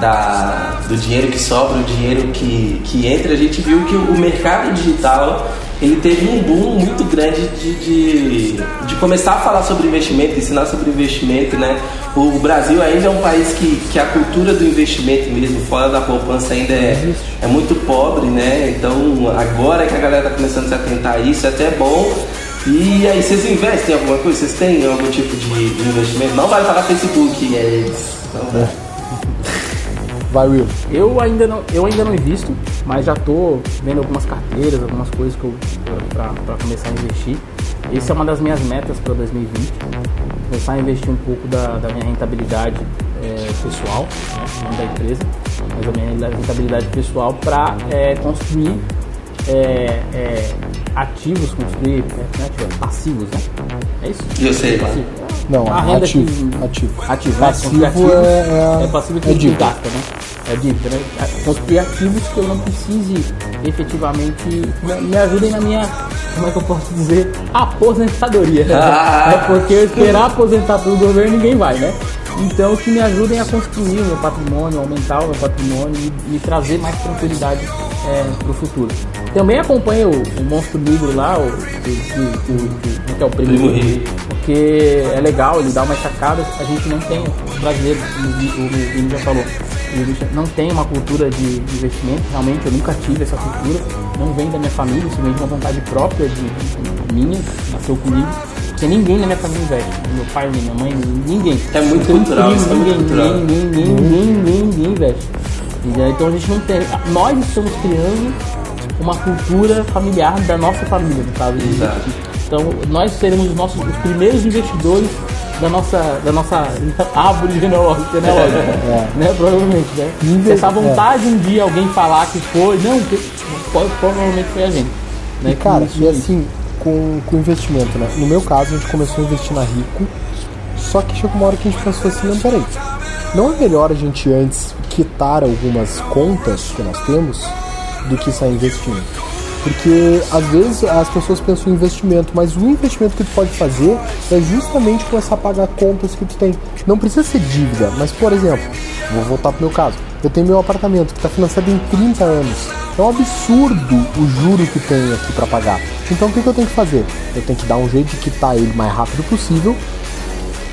da, do dinheiro que sobra, o dinheiro que, que entra, a gente viu que o mercado digital ele teve um boom muito grande de, de, de começar a falar sobre investimento, ensinar sobre investimento, né? O, Brasil ainda é um país que, que a cultura do investimento mesmo, fora da poupança, ainda é, é muito pobre, né? Então agora que a galera tá começando a se atentar a isso, é até bom. E aí, vocês investem em alguma coisa? Vocês têm algum tipo de investimento? Não vai para Facebook, é eles. Não. Vai, Will. Eu ainda não, eu ainda não invisto, mas já tô vendo algumas carteiras, algumas coisas que para começar a investir. Essa é uma das minhas metas para 2020. Começar a investir um pouco da, da minha rentabilidade é, pessoal, né, não da empresa, mas da minha rentabilidade pessoal para construir é, é, ativos, construir é, não é ativo, passivos, né? É isso? Eu sei. Passivo. Não, A renda ativo. que- Ativo. Ativo, né? Passivo Construir ativos é- é- passivo que é dívida. gasta, né? É dívida, né? Construir ativos que eu não precise efetivamente me, ajudem na minha, como é que eu posso dizer, aposentadoria. Ah. é porque eu esperar aposentar pelo governo ninguém vai, né? Então que me ajudem a construir o meu patrimônio, aumentar o meu patrimônio e, e trazer mais tranquilidade para o futuro. Também acompanho o, o Monstro Negro lá, o, o, que é o Primo, Rico. porque é legal, ele dá umas sacadas, a gente não tem, os brasileiros, o o- o Vini já falou, não tem uma cultura de investimento, realmente eu nunca tive essa cultura, não vem da minha família, isso vem de uma vontade própria de, de- minha, nasceu comigo, porque ninguém na minha família investe, meu pai, minha mãe, ninguém. É muito é cultural. ninguém, ninguém, ninguém, ninguém, ninguém investe. Entendeu? Então a gente não tem, nós estamos criando uma cultura familiar da nossa família, no caso. de Exato. Então, nós seremos os, nossos, os primeiros investidores da nossa, da nossa árvore genealógica, genealógica, né? Provavelmente, né? Inve- Se essa vontade um dia alguém falar que foi, não, que, pode- provavelmente foi a gente. Né? E cara, e assim, com, com investimento, né? No meu caso, a gente começou a investir na Rico, só que chegou uma hora que a gente pensou assim, não, peraí, não é melhor a gente antes quitar algumas contas que nós temos do que sair investindo? Porque às vezes as pessoas pensam em investimento, mas o investimento que tu pode fazer é justamente começar a pagar contas que tu tem. Não precisa ser dívida, mas por exemplo, vou voltar pro meu caso. Eu tenho meu apartamento que está financiado em 30 anos. É um absurdo o juro que tem aqui para pagar. Então o que, que eu tenho que fazer? Eu tenho que dar um jeito de quitar ele o mais rápido possível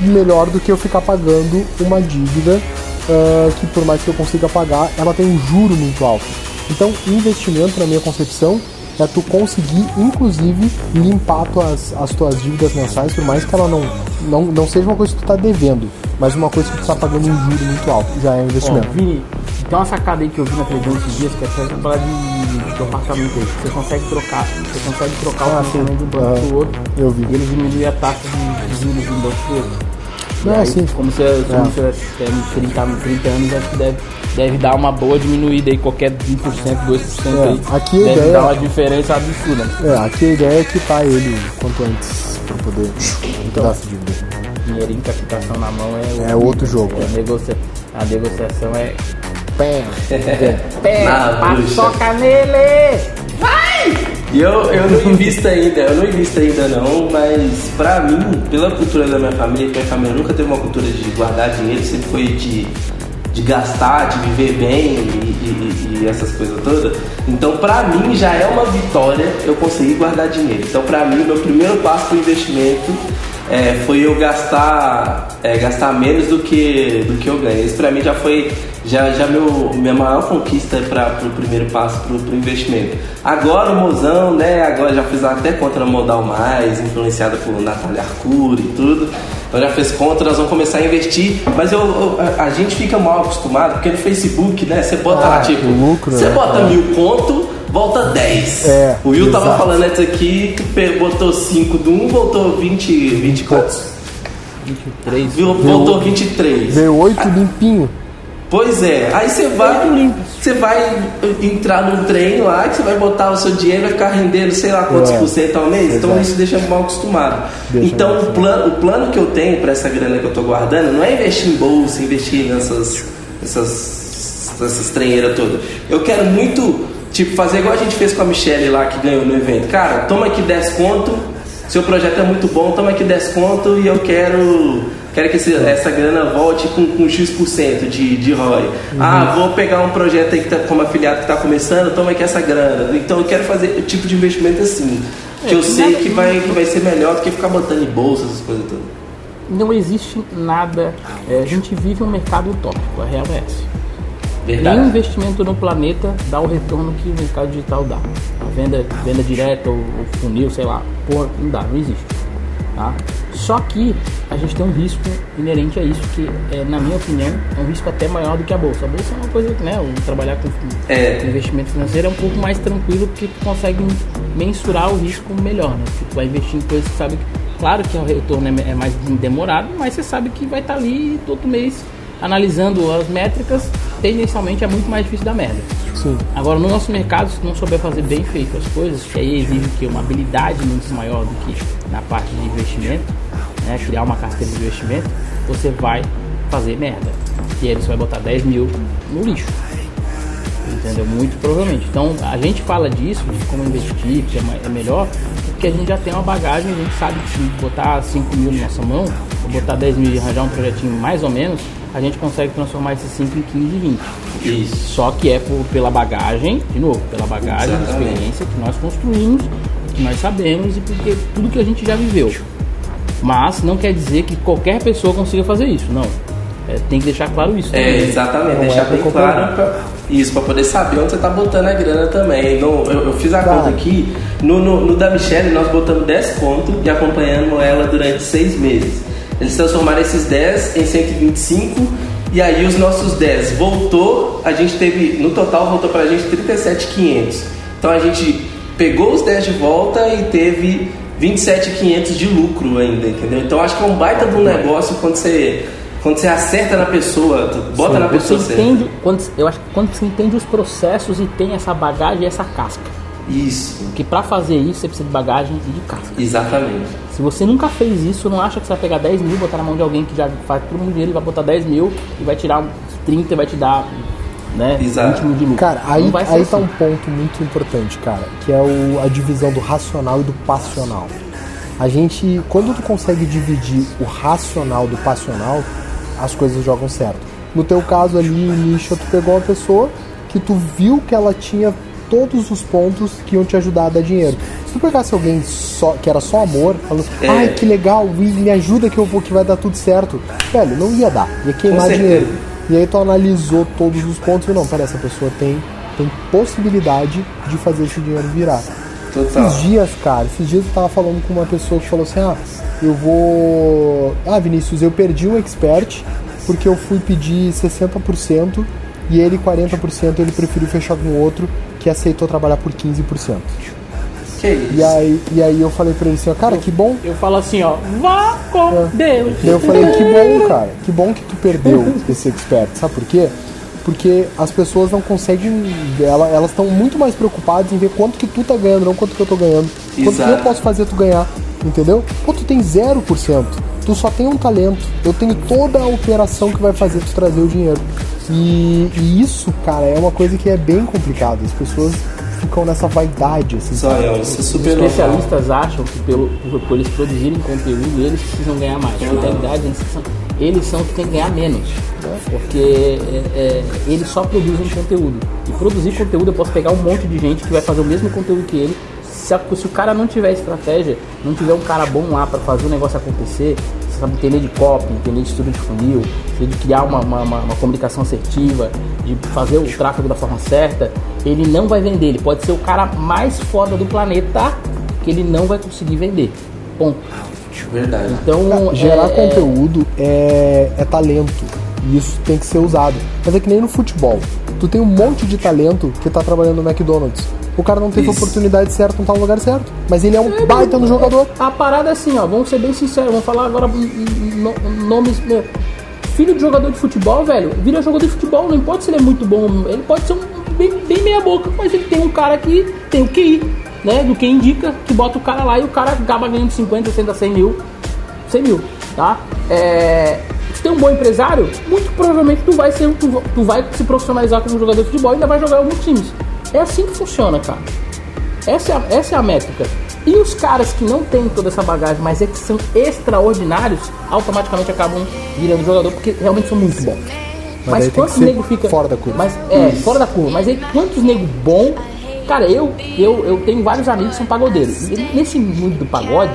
melhor do que eu ficar pagando uma dívida ah, que por mais que eu consiga pagar, ela tem um juro muito alto. Então, investimento, na minha concepção, é tu conseguir, inclusive, limpar tuas, as tuas dívidas mensais, por mais que ela não, não, não seja uma coisa que tu tá devendo, mas uma coisa que tu tá pagando um juro muito alto, já é um Ó, investimento. Vini, tem uma sacada aí que eu vi na televisão esses dias, que é pra falar de, de apartamento aí. Você consegue trocar, você consegue trocar Ah, o financiamento de um banco Aham. pro outro. Eu vi. E ele diminui a taxa de de juros de um banco pro outro. Não, aí, sim. Como se como se tem 30, 30 anos, acho que deve, deve dar uma boa diminuída aí, qualquer 1%, 2% É, aí. aqui a deve ideia- dar uma diferença absurda. É, aqui a ideia é quitar ele quanto antes, pra poder dar essa dívida. Dinheirinho, captação na mão é, É outro jogo, É, é. negocia- a negociação é. Pé. (laughs) Pé, paçoca nele! E eu, eu não invisto ainda, eu não invisto ainda não, mas pra mim, pela cultura da minha família, minha família nunca teve uma cultura de guardar dinheiro, sempre foi de de gastar, de viver bem e, e- e essas coisas todas. Então, pra mim, já é uma vitória eu conseguir guardar dinheiro. Então, pra mim, meu primeiro passo pro investimento é, foi eu gastar, é, gastar menos do que, do que eu ganho. Isso pra mim já foi já, já meu, minha maior conquista para o primeiro passo para o investimento. Agora o mozão, né? Agora já fiz até contra Modal Mais, influenciada por Natália Arcuri e tudo. Então já fez contra, nós vamos começar a investir. Mas eu, eu- a, a gente fica mal acostumado, porque no Facebook, né? Você bota lá, Ah, tipo, o lucro, você né? bota É. mil conto, volta 10. É, o Will tava exato. falando antes aqui botou 5 do 1, voltou 20, 20 quantos? 23. Viu? Voltou 23. V8 limpinho. Pois é, aí você vai, você vai entrar num trem lá que você vai botar o seu dinheiro vai ficar rendendo sei lá quantos É, por cento ao mês, então exato. isso deixa mal acostumado. Deixa então mal o plano, o plano que eu tenho para essa grana que eu tô guardando não é investir em bolsa, investir nessas essas essas treineiras todas. Eu quero muito tipo fazer igual a gente fez com a Michelle lá que ganhou no evento. Cara, toma aqui 10 conto, seu projeto é muito bom, toma aqui 10 conto e eu quero Quero que esse- essa grana volte com, com X% de, de ROI. Ah, vou pegar um projeto aí que tá, como afiliado que está começando, toma aqui essa grana. Então eu quero fazer o tipo de investimento assim. Que eu É, sei nada- que vai, que vai ser melhor do que ficar botando em bolsa, essas coisas todas. Não existe nada. é, a gente vive um mercado utópico, a real é essa. Nenhum Verdade. investimento no planeta dá o retorno que o mercado digital dá. A venda, venda direta ou, ou funil, sei lá, porra, não dá, não existe. Tá? Só que a gente tem um risco inerente a isso, que é, na minha opinião é um risco até maior do que a bolsa. A bolsa é uma coisa que, né, o trabalhar com, É. com investimento financeiro é um pouco mais tranquilo porque tu consegue mensurar o risco melhor, né? Porque tu vai investir em coisas que sabe que, claro que o retorno é, é mais demorado, mas você sabe que vai estar ali todo mês analisando as métricas, tendencialmente é muito mais difícil da merda. Sim. Agora, no nosso mercado, se não souber fazer bem feito as coisas, que aí exige que uma habilidade muito maior do que na parte de investimento, né, criar uma carteira de investimento, você vai fazer merda. E aí você vai botar 10 mil no lixo. Entendeu? Muito provavelmente. Então, a gente fala disso, de como investir, que é, é melhor, porque a gente já tem uma bagagem, a gente sabe que se botar 5 mil na nossa mão, ou botar 10 mil e arranjar um projetinho mais ou menos, a gente consegue transformar esses 5 em 15 e 20. Isso. Só que é por- pela bagagem, de novo, pela bagagem, Exatamente. experiência que nós construímos, que nós sabemos e porque tudo que a gente já viveu. Mas não quer dizer que qualquer pessoa consiga fazer isso, não. É, tem que deixar claro isso. É, também. exatamente, Não deixar é bem claro pra- isso, para poder saber onde você tá botando a grana também. No- eu, eu fiz a Tá. conta aqui, no, no, no da Michelle nós botamos 10 conto e acompanhamos ela durante 6 meses. Eles transformaram esses 10 em 125 e aí os nossos 10 voltou, a gente teve, no total voltou pra gente 37,500. Então a gente pegou os 10 de volta e teve 27,500 de lucro ainda, entendeu? Então acho que é um baita de um negócio quando você quando você acerta na pessoa, bota na Você pessoa certa. entende, quando, eu acho que quando você entende os processos e tem essa bagagem e essa casca. Isso, Porque pra fazer isso você precisa de bagagem e de casca. exatamente. Se você nunca fez isso, não acha que você vai pegar 10 mil, botar na mão de alguém que já faz todo mundo dinheiro e vai botar 10 mil e vai tirar uns 30 e vai te dar né, Exato. 20 mil de lucro. Cara, aí, aí assim. tá um ponto muito importante, cara, que é o, a divisão do racional e do passional. A gente, quando tu consegue dividir o racional do passional, as coisas jogam certo. No teu caso ali, Nisha, tu pegou uma pessoa que tu viu que ela tinha todos os pontos que iam te ajudar a dar dinheiro. Se tu pegasse alguém só, que era só amor, falando, É. ai que legal, me ajuda que eu vou que vai dar tudo certo. Velho, não ia dar, ia queimar dinheiro. E aí tu analisou todos os pontos e não, pera, essa pessoa tem, tem possibilidade de fazer esse dinheiro virar. Total. Esses dias, cara, esses dias eu tava falando com uma pessoa que falou assim, ah, eu vou. Ah, Vinícius, eu perdi um expert porque eu fui pedir 60% e ele 40% ele preferiu fechar com outro que aceitou trabalhar por 15%. Que isso? E aí, e aí eu falei pra ele assim, ó, cara, que bom. Eu falo assim, ó, vá com É. Deus. Eu falei, que bom, cara, que bom que tu perdeu esse expert. Sabe por quê? Porque as pessoas não conseguem. ela- Elas estão muito mais preocupadas em ver quanto que tu tá ganhando, não quanto que eu tô ganhando. Quanto que eu Exato. posso fazer tu ganhar. Entendeu? Pô, tu tem 0%. Tu só tem um talento. Eu tenho toda a operação que vai fazer tu trazer o dinheiro. E, e isso, cara, é uma coisa que é bem complicada. As pessoas ficam nessa vaidade, assim. Só eu, isso é Os super normal. especialistas acham que pelo, por, por eles produzirem conteúdo, eles precisam ganhar mais. Na realidade, eles precisam eles são os que tem que ganhar menos. Né? Porque é, é, eles só produzem conteúdo. E produzir conteúdo eu posso pegar um monte de gente que vai fazer o mesmo conteúdo que ele. Se, a- se o cara não tiver estratégia, não tiver um cara bom lá para fazer o negócio acontecer, sabe entender de copy, entender de estudo de funil, de criar uma, uma, uma- uma comunicação assertiva, de fazer o tráfego da forma certa, ele não vai vender. Ele pode ser o cara mais foda do planeta que ele não vai conseguir vender. Ponto. Verdade. Então, Gerar é- conteúdo é, é talento. E isso tem que ser usado. Mas é que nem no futebol. Tu tem um monte de talento que tá trabalhando no McDonald's. O cara não teve a oportunidade certa, não tá no lugar certo. Mas ele é um baita no jogador. A parada é assim, ó, vamos ser bem sinceros, vamos falar agora no- nomes. Filho de jogador de futebol, velho, vira jogador de futebol, não importa se ele é muito bom, ele pode ser um bem, bem meia boca, mas ele tem um cara que tem o QI, né? Do que indica, que bota o cara lá e o cara acaba ganhando 50, 60, 100 mil. 100 mil, tá? É, tem um bom empresário, muito provavelmente tu vai ser, tu, tu vai se profissionalizar como jogador de futebol e ainda vai jogar em alguns times. É assim que funciona, cara. Essa é, a, essa é a métrica. E os caras que não têm toda essa bagagem, mas é que são extraordinários, automaticamente acabam virando jogador porque realmente são muito bons. Mas, que quantos nego fica fora da curva. Mas é, fora da curva. Mas aí quantos nego bom? Cara, eu, eu eu tenho vários amigos que são pagodeiros. E nesse mundo do pagode,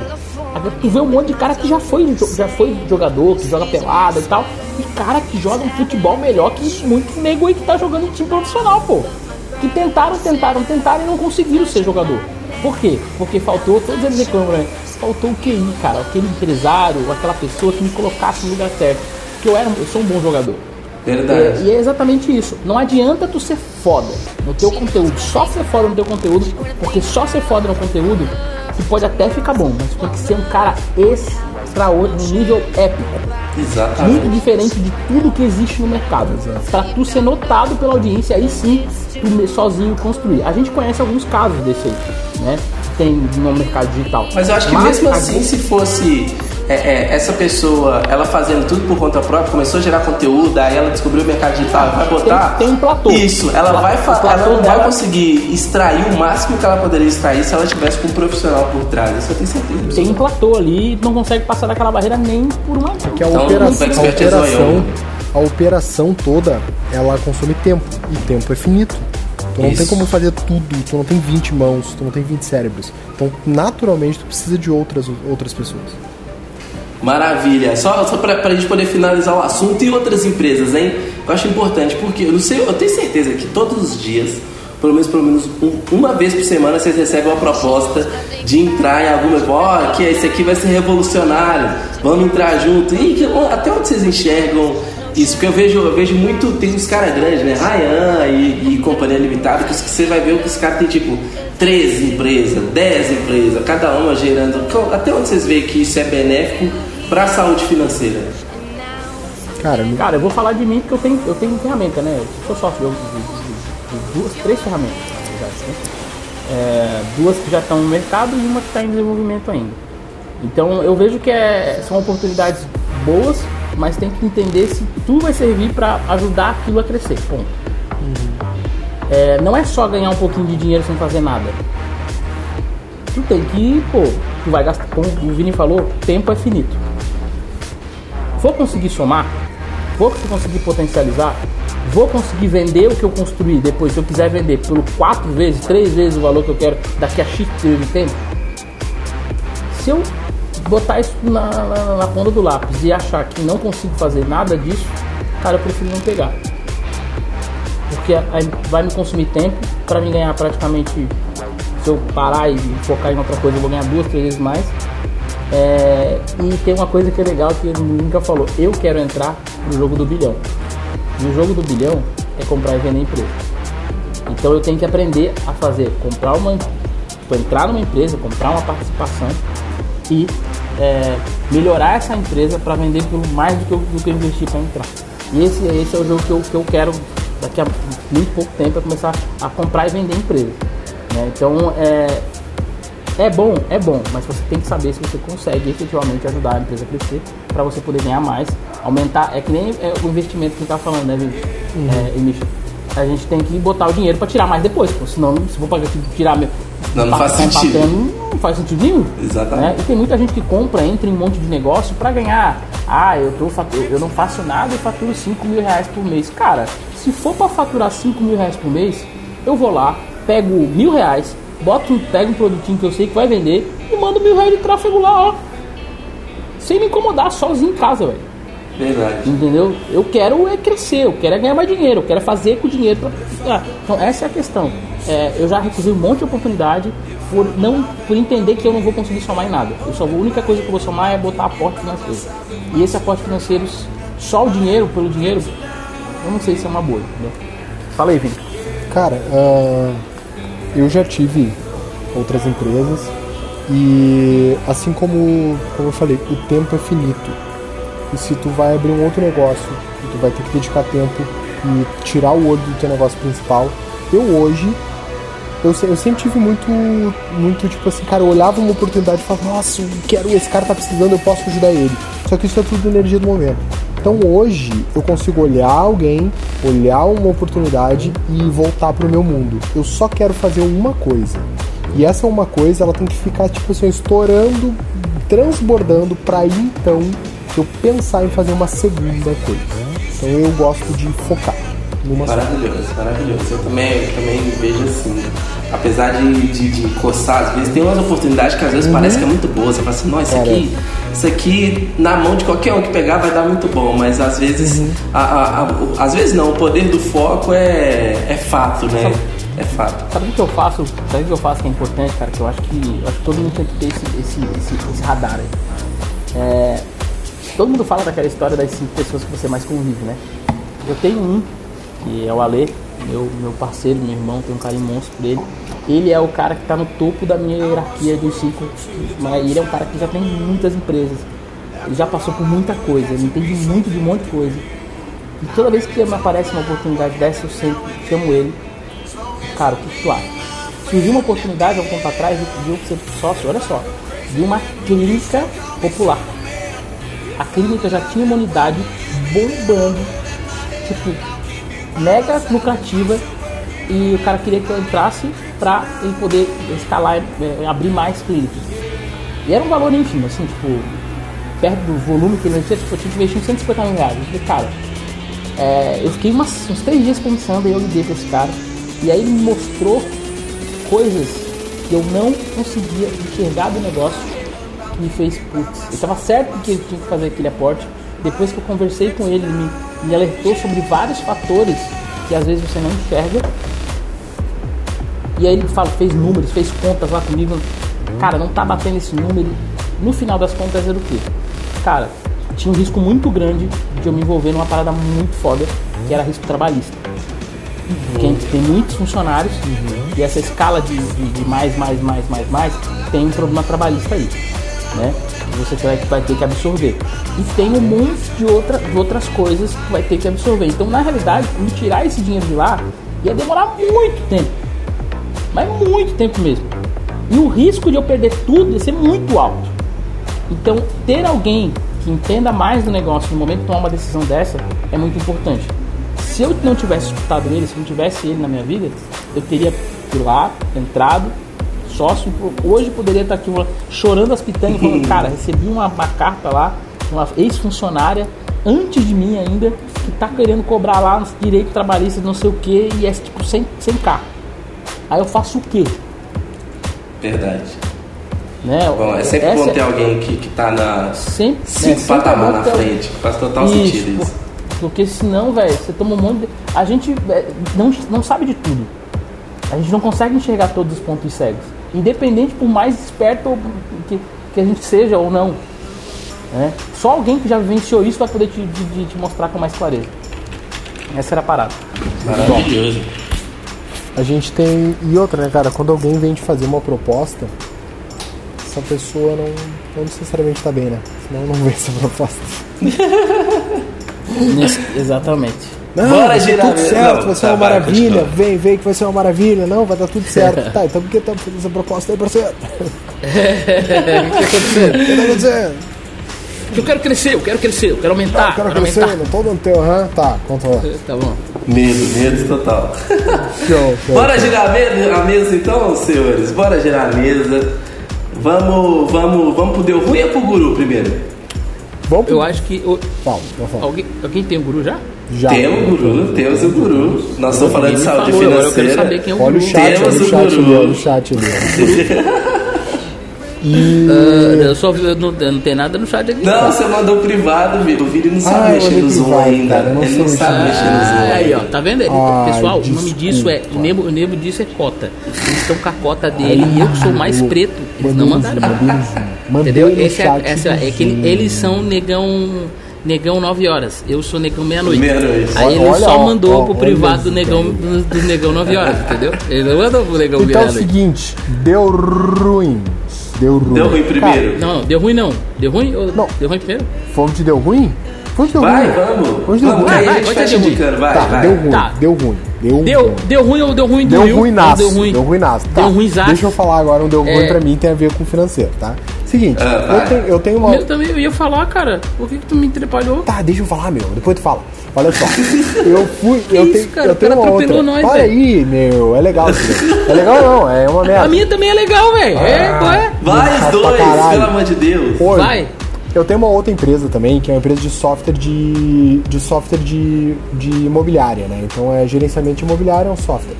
tu vê um monte de cara que já foi já foi jogador, que joga pelada e tal. E cara que joga um futebol melhor que muitos nego aí que tá jogando em time profissional, pô que tentaram, tentaram, tentaram e não conseguiram ser jogador. Por quê? Porque faltou, todos eles reclamam, né? Faltou o QI, cara, aquele empresário, aquela pessoa que me colocasse no lugar certo. Porque eu, era, eu sou um bom jogador. É, Verdade. e é exatamente isso. Não adianta tu ser foda no teu conteúdo, só ser foda no teu conteúdo, porque só ser foda no conteúdo, tu pode até ficar bom, mas tu tem que ser um cara extraordinário, um nível épico muito Exatamente. diferente de tudo que existe no mercado. Pra tu ser notado pela audiência, aí sim, tu sozinho construir. A gente conhece alguns casos desse aí, né? Que Tem no mercado digital. Mas eu acho que Mas mesmo assim, gente- se fosse é, é, essa pessoa, ela fazendo tudo por conta própria, começou a gerar conteúdo, aí ela descobriu o mercado digital, vai botar. tem um platô. Isso, ela, O vai, platô- ela não vai dela- conseguir extrair o máximo que ela poderia extrair se ela tivesse com um profissional por trás. Isso eu tenho certeza. tem um platô ali e não consegue passar daquela barreira nem por uma. Que a Então, operação, o a é operação, a operação toda, ela consome tempo. E tempo é finito. Tu não tem Isso. como fazer tudo, tu não tem 20 mãos, tu não tem 20 cérebros. Então, naturalmente, tu precisa de outras, outras pessoas. Maravilha. Só, só pra, pra gente poder finalizar o assunto e outras empresas, hein? Eu acho importante, porque eu sei, eu tenho certeza que todos os dias, pelo menos, pelo menos um- uma vez por semana, vocês recebem uma proposta de entrar em alguma. Ó, que esse aqui vai ser revolucionário, vamos entrar junto. E até onde vocês enxergam isso? Porque eu vejo, eu vejo muito, tem uns caras grandes, né? Ryan e, e Companhia Limitada, que você vai ver que os caras têm tipo 13 empresas, 10 empresas, cada uma gerando. Até onde vocês veem que isso é benéfico para a saúde financeira? Cara, Cara, eu vou falar de mim porque eu tenho, eu tenho ferramenta, né? Eu sou sócio de, de- de- de duas, três ferramentas. na verdade, né? É, duas que já estão no mercado e uma que está em desenvolvimento ainda. Então eu vejo que é- são oportunidades boas, mas tem que entender se tudo vai servir para ajudar aquilo a crescer. Ponto. É, não é só ganhar um pouquinho de dinheiro sem fazer nada. Tu tem que, pô, tu vai gastar, como o Vini falou, tempo é finito. Vou conseguir somar? Vou conseguir potencializar? Vou conseguir vender o que eu construí depois, se eu quiser vender por quatro vezes, três vezes o valor que eu quero daqui a X de tempo? Se eu botar isso na, na, na ponta do lápis e achar que não consigo fazer nada disso, cara, eu prefiro não pegar. Aí vai me consumir tempo para me ganhar praticamente. Se eu parar e focar em outra coisa, eu vou ganhar duas, três vezes mais. É, e tem uma coisa que é legal que ele nunca falou. Eu quero entrar no jogo do bilhão. E o jogo do bilhão é comprar e vender empresa. Então eu tenho que aprender a fazer, comprar uma, tipo, entrar numa empresa, comprar uma participação e é, melhorar essa empresa para vender por mais do que eu, do que eu investi para entrar. E esse, esse é o jogo que eu, que eu quero daqui a muito pouco tempo é começar a comprar e vender empresa. né? Então é, é bom, é bom, mas você tem que saber se você consegue efetivamente ajudar a empresa a crescer para você poder ganhar mais, aumentar. É que nem é, o investimento que a gente tá falando, né, Vitor? É, Emílio? A gente tem que botar o dinheiro pra tirar mais depois, pô. Senão, se for pra tirar meu. Não, não faz tá sentido. Não faz sentido nenhum. Exatamente. né? E tem muita gente que compra, entra em um monte de negócio pra ganhar. Ah, eu, tô, eu não faço nada e faturo 5 mil reais por mês. Cara, se for pra faturar 5 mil reais por mês, eu vou lá, pego mil reais, boto, pego um produtinho que eu sei que vai vender e mando mil reais de tráfego lá, ó. Sem me incomodar, sozinho em casa, velho. Verdade. Entendeu? Eu quero é crescer, eu quero é ganhar mais dinheiro, eu quero é fazer com o dinheiro pra... Ah, Então essa é a questão. É, eu já recusei um monte de oportunidade por não por entender que eu não vou conseguir somar em nada. Eu só vou, a única coisa que eu vou somar é botar aporte financeiro. E esse aporte financeiro, só o dinheiro pelo dinheiro, eu não sei se é uma boa. Entendeu? Fala aí, Vini. Cara, ah, eu já tive outras empresas e assim como, como eu falei, o tempo é finito. E se tu vai abrir um outro negócio, tu vai ter que dedicar tempo e tirar o olho do teu negócio principal. Eu hoje, eu, eu sempre tive muito, muito tipo assim, cara, eu olhava uma oportunidade e falava, nossa, eu quero, esse cara tá precisando, eu posso ajudar ele. Só que isso é tudo energia do momento. Então hoje eu consigo olhar alguém, olhar uma oportunidade e voltar pro meu mundo. Eu só quero fazer uma coisa. E essa uma coisa, ela tem que ficar tipo assim, estourando, transbordando pra aí então eu pensar em fazer uma segunda coisa. Então eu gosto de focar numa só. Maravilhoso, maravilhoso. Eu também, eu também vejo assim. Apesar de, de, de coçar, às vezes tem umas oportunidades que às vezes parece que é muito boa. Você fala assim, nossa, isso aqui, isso aqui na mão de qualquer um que pegar vai dar muito bom, mas às vezes. A, a- a- o- às vezes não, o poder do foco é, é fato, né? É fato. Sabe o que eu faço? Sabe o que eu faço que é importante, cara? Que eu acho que, eu acho que todo mundo tem que ter esse, esse, esse, esse radar aí. É, todo mundo fala daquela história das cinco pessoas que você mais convive, né? Eu tenho um, que é o Ale, meu, meu parceiro, meu irmão, tenho um carinho monstro por ele. Ele é o cara que está no topo da minha hierarquia dos cinco, mas ele é um cara que já tem muitas empresas. Ele já passou por muita coisa, ele entende muito de um monte de coisa. E toda vez que me aparece uma oportunidade dessa, eu sempre chamo ele cara, o que tu acha? Surgiu uma oportunidade há um tempo atrás de pedir ser sócio, olha só, de uma clínica popular. A clínica já tinha uma unidade bombando, tipo, mega lucrativa, e o cara queria que eu entrasse pra ele poder escalar, é, abrir mais clínicas. E era um valor ínfimo, assim, tipo, perto do volume que ele investia, tipo, eu tinha uns 150 mil reais. Eu falei, cara, é, eu fiquei umas- uns três dias pensando e eu liguei pra esse cara. E aí ele me mostrou coisas que eu não conseguia enxergar do negócio me fez, putz, eu estava certo que ele tinha que fazer aquele aporte. Depois que eu conversei com ele, ele me, me alertou sobre vários fatores que às vezes você não enxerga. E aí ele fala, fez números, fez contas lá comigo. Cara, não tá batendo esse número. No final das contas era o quê? Cara, tinha um risco muito grande de eu me envolver numa parada muito foda, que era risco trabalhista. Porque a gente tem muitos funcionários e essa escala de, de, de mais, mais, mais, mais, mais, tem um problema trabalhista aí. Né? Você vai, vai ter que absorver. E tem um monte de, outra, de outras coisas que vai ter que absorver. Então, na realidade, me tirar esse dinheiro de lá ia demorar muito tempo. Mas muito tempo mesmo. E o risco de eu perder tudo ia ser muito alto. Então, ter alguém que entenda mais do negócio no momento de tomar uma decisão dessa é muito importante. Se eu não tivesse escutado ele, se não tivesse ele na minha vida, eu teria ido lá, entrado, sócio. Hoje poderia estar aqui chorando as pitangas, falando: (laughs) Cara, recebi uma, uma carta lá, uma ex-funcionária, antes de mim ainda, que tá querendo cobrar lá nos direitos trabalhistas, não sei o que, e é tipo sem, sem carro. Aí eu faço o quê? Verdade. Né? Bom, é sempre Essa bom ter alguém que, que tá na sempre, cinco é, sempre é patamar bom na ter- frente. Faz total Isso, sentido isso. Porque senão, velho, você toma um monte de... A gente é, não, não sabe de tudo. A gente não consegue enxergar todos os pontos cegos. Independente por mais esperto que, que a gente seja ou não. né? Só alguém que já vivenciou isso vai poder te, te- te mostrar com mais clareza. Essa era a parada. Maravilhoso. A gente tem. E outra, né, cara? Quando alguém vem te fazer uma proposta, essa pessoa não, não necessariamente tá bem, né? Senão não (laughs) vê essa proposta. Nesse- exatamente. Não, Bora vai girar tudo mesmo. certo, Não, vai ser tá, uma vai, maravilha. continua. Vem, vem que vai ser uma maravilha. Não, vai dar tudo (laughs) certo. tá, então por que tá fazendo essa proposta aí, parceiro? (laughs) O que tá acontecendo? Porque eu quero crescer, eu quero crescer, eu quero aumentar. Eu quero quero crescer, aumentar. não tô dando teu, aham. Tá, conta lá. (laughs) Tá bom. Medo, medo total. Show, show. Bora girar a mesa, a mesa então, senhores? Bora girar a mesa. Vamos, vamos, vamos pro Deu Ruim ou pro Guru primeiro? Vamos pro... Eu acho que. o- Fala, vai falar. alguém, alguém tem um guru já? Já. Temos o Guru, temos o Guru. Nós estamos falando de saúde falou, agora eu quero financeira. saber quem é o Olha o guru. chat, Temos olha o o chat guru. ali, olha o chat ali. (laughs) Ah, eu só vi, eu não, eu não tem nada no chat aqui. Não, você mandou privado, Vini. O Vini não sabe Ah, mexer no Zoom privado, ainda. cara, não Ele não sabe mexer no Zoom. Ah, aí, ó, tá vendo? Ai, Pessoal, o nome disso é. desculpa. O nome, o nome disso é cota. Eles estão com a cota dele e eu que sou mais preto. Eles não mandaram. mandei Entendeu? Esse é, chat essa, do é que Zoom. eles são negão. Negão 9 horas, eu sou negão meia-noite. Meia-noite. Aí ele Olha, só ó, mandou ó, pro olha privado do negão, cara. do, do negão 9 horas, entendeu? (laughs) Ele não mandou pro negão Então é o meia-noite. seguinte, deu ruim. Deu ruim. Deu ruim primeiro. Não, não, deu ruim não. Deu ruim? Ou- Não. Deu ruim primeiro? Cara, fomos de deu ruim? Fomos de deu Vai, ruim. vamos. Vamos, deu Vamos, ruim. vai, vai ruim. indicando, vai, Tá, vai. deu ruim, Tá. deu ruim. Deu, Deu, ruim. deu ruim ou deu ruim do Deu ruim nas. Deu ruim. Deu ruim nas. Tá. Deu ruinzaço. Deixa eu falar agora um deu ruim É. pra mim, tem a ver com financeiro, tá? Seguinte, Ah, vai. eu, tenho, eu tenho uma. O meu também eu ia falar, cara. Por que, que tu me atrapalhou? Tá, deixa eu falar, meu. Depois tu fala. Olha só. (laughs) Eu fui. eu isso, tenho, cara? eu tenho cara uma outra. nós, Para velho. aí, meu. É legal. (laughs) É legal não, é uma merda. A minha também é legal, velho. É, qual é? Vai, Chato os pra dois, pelo amor de Deus. Hoje, Vai. Eu tenho uma outra empresa também, que é uma empresa de software de, de software de, de imobiliária, né? Então é gerenciamento de imobiliária, é um software.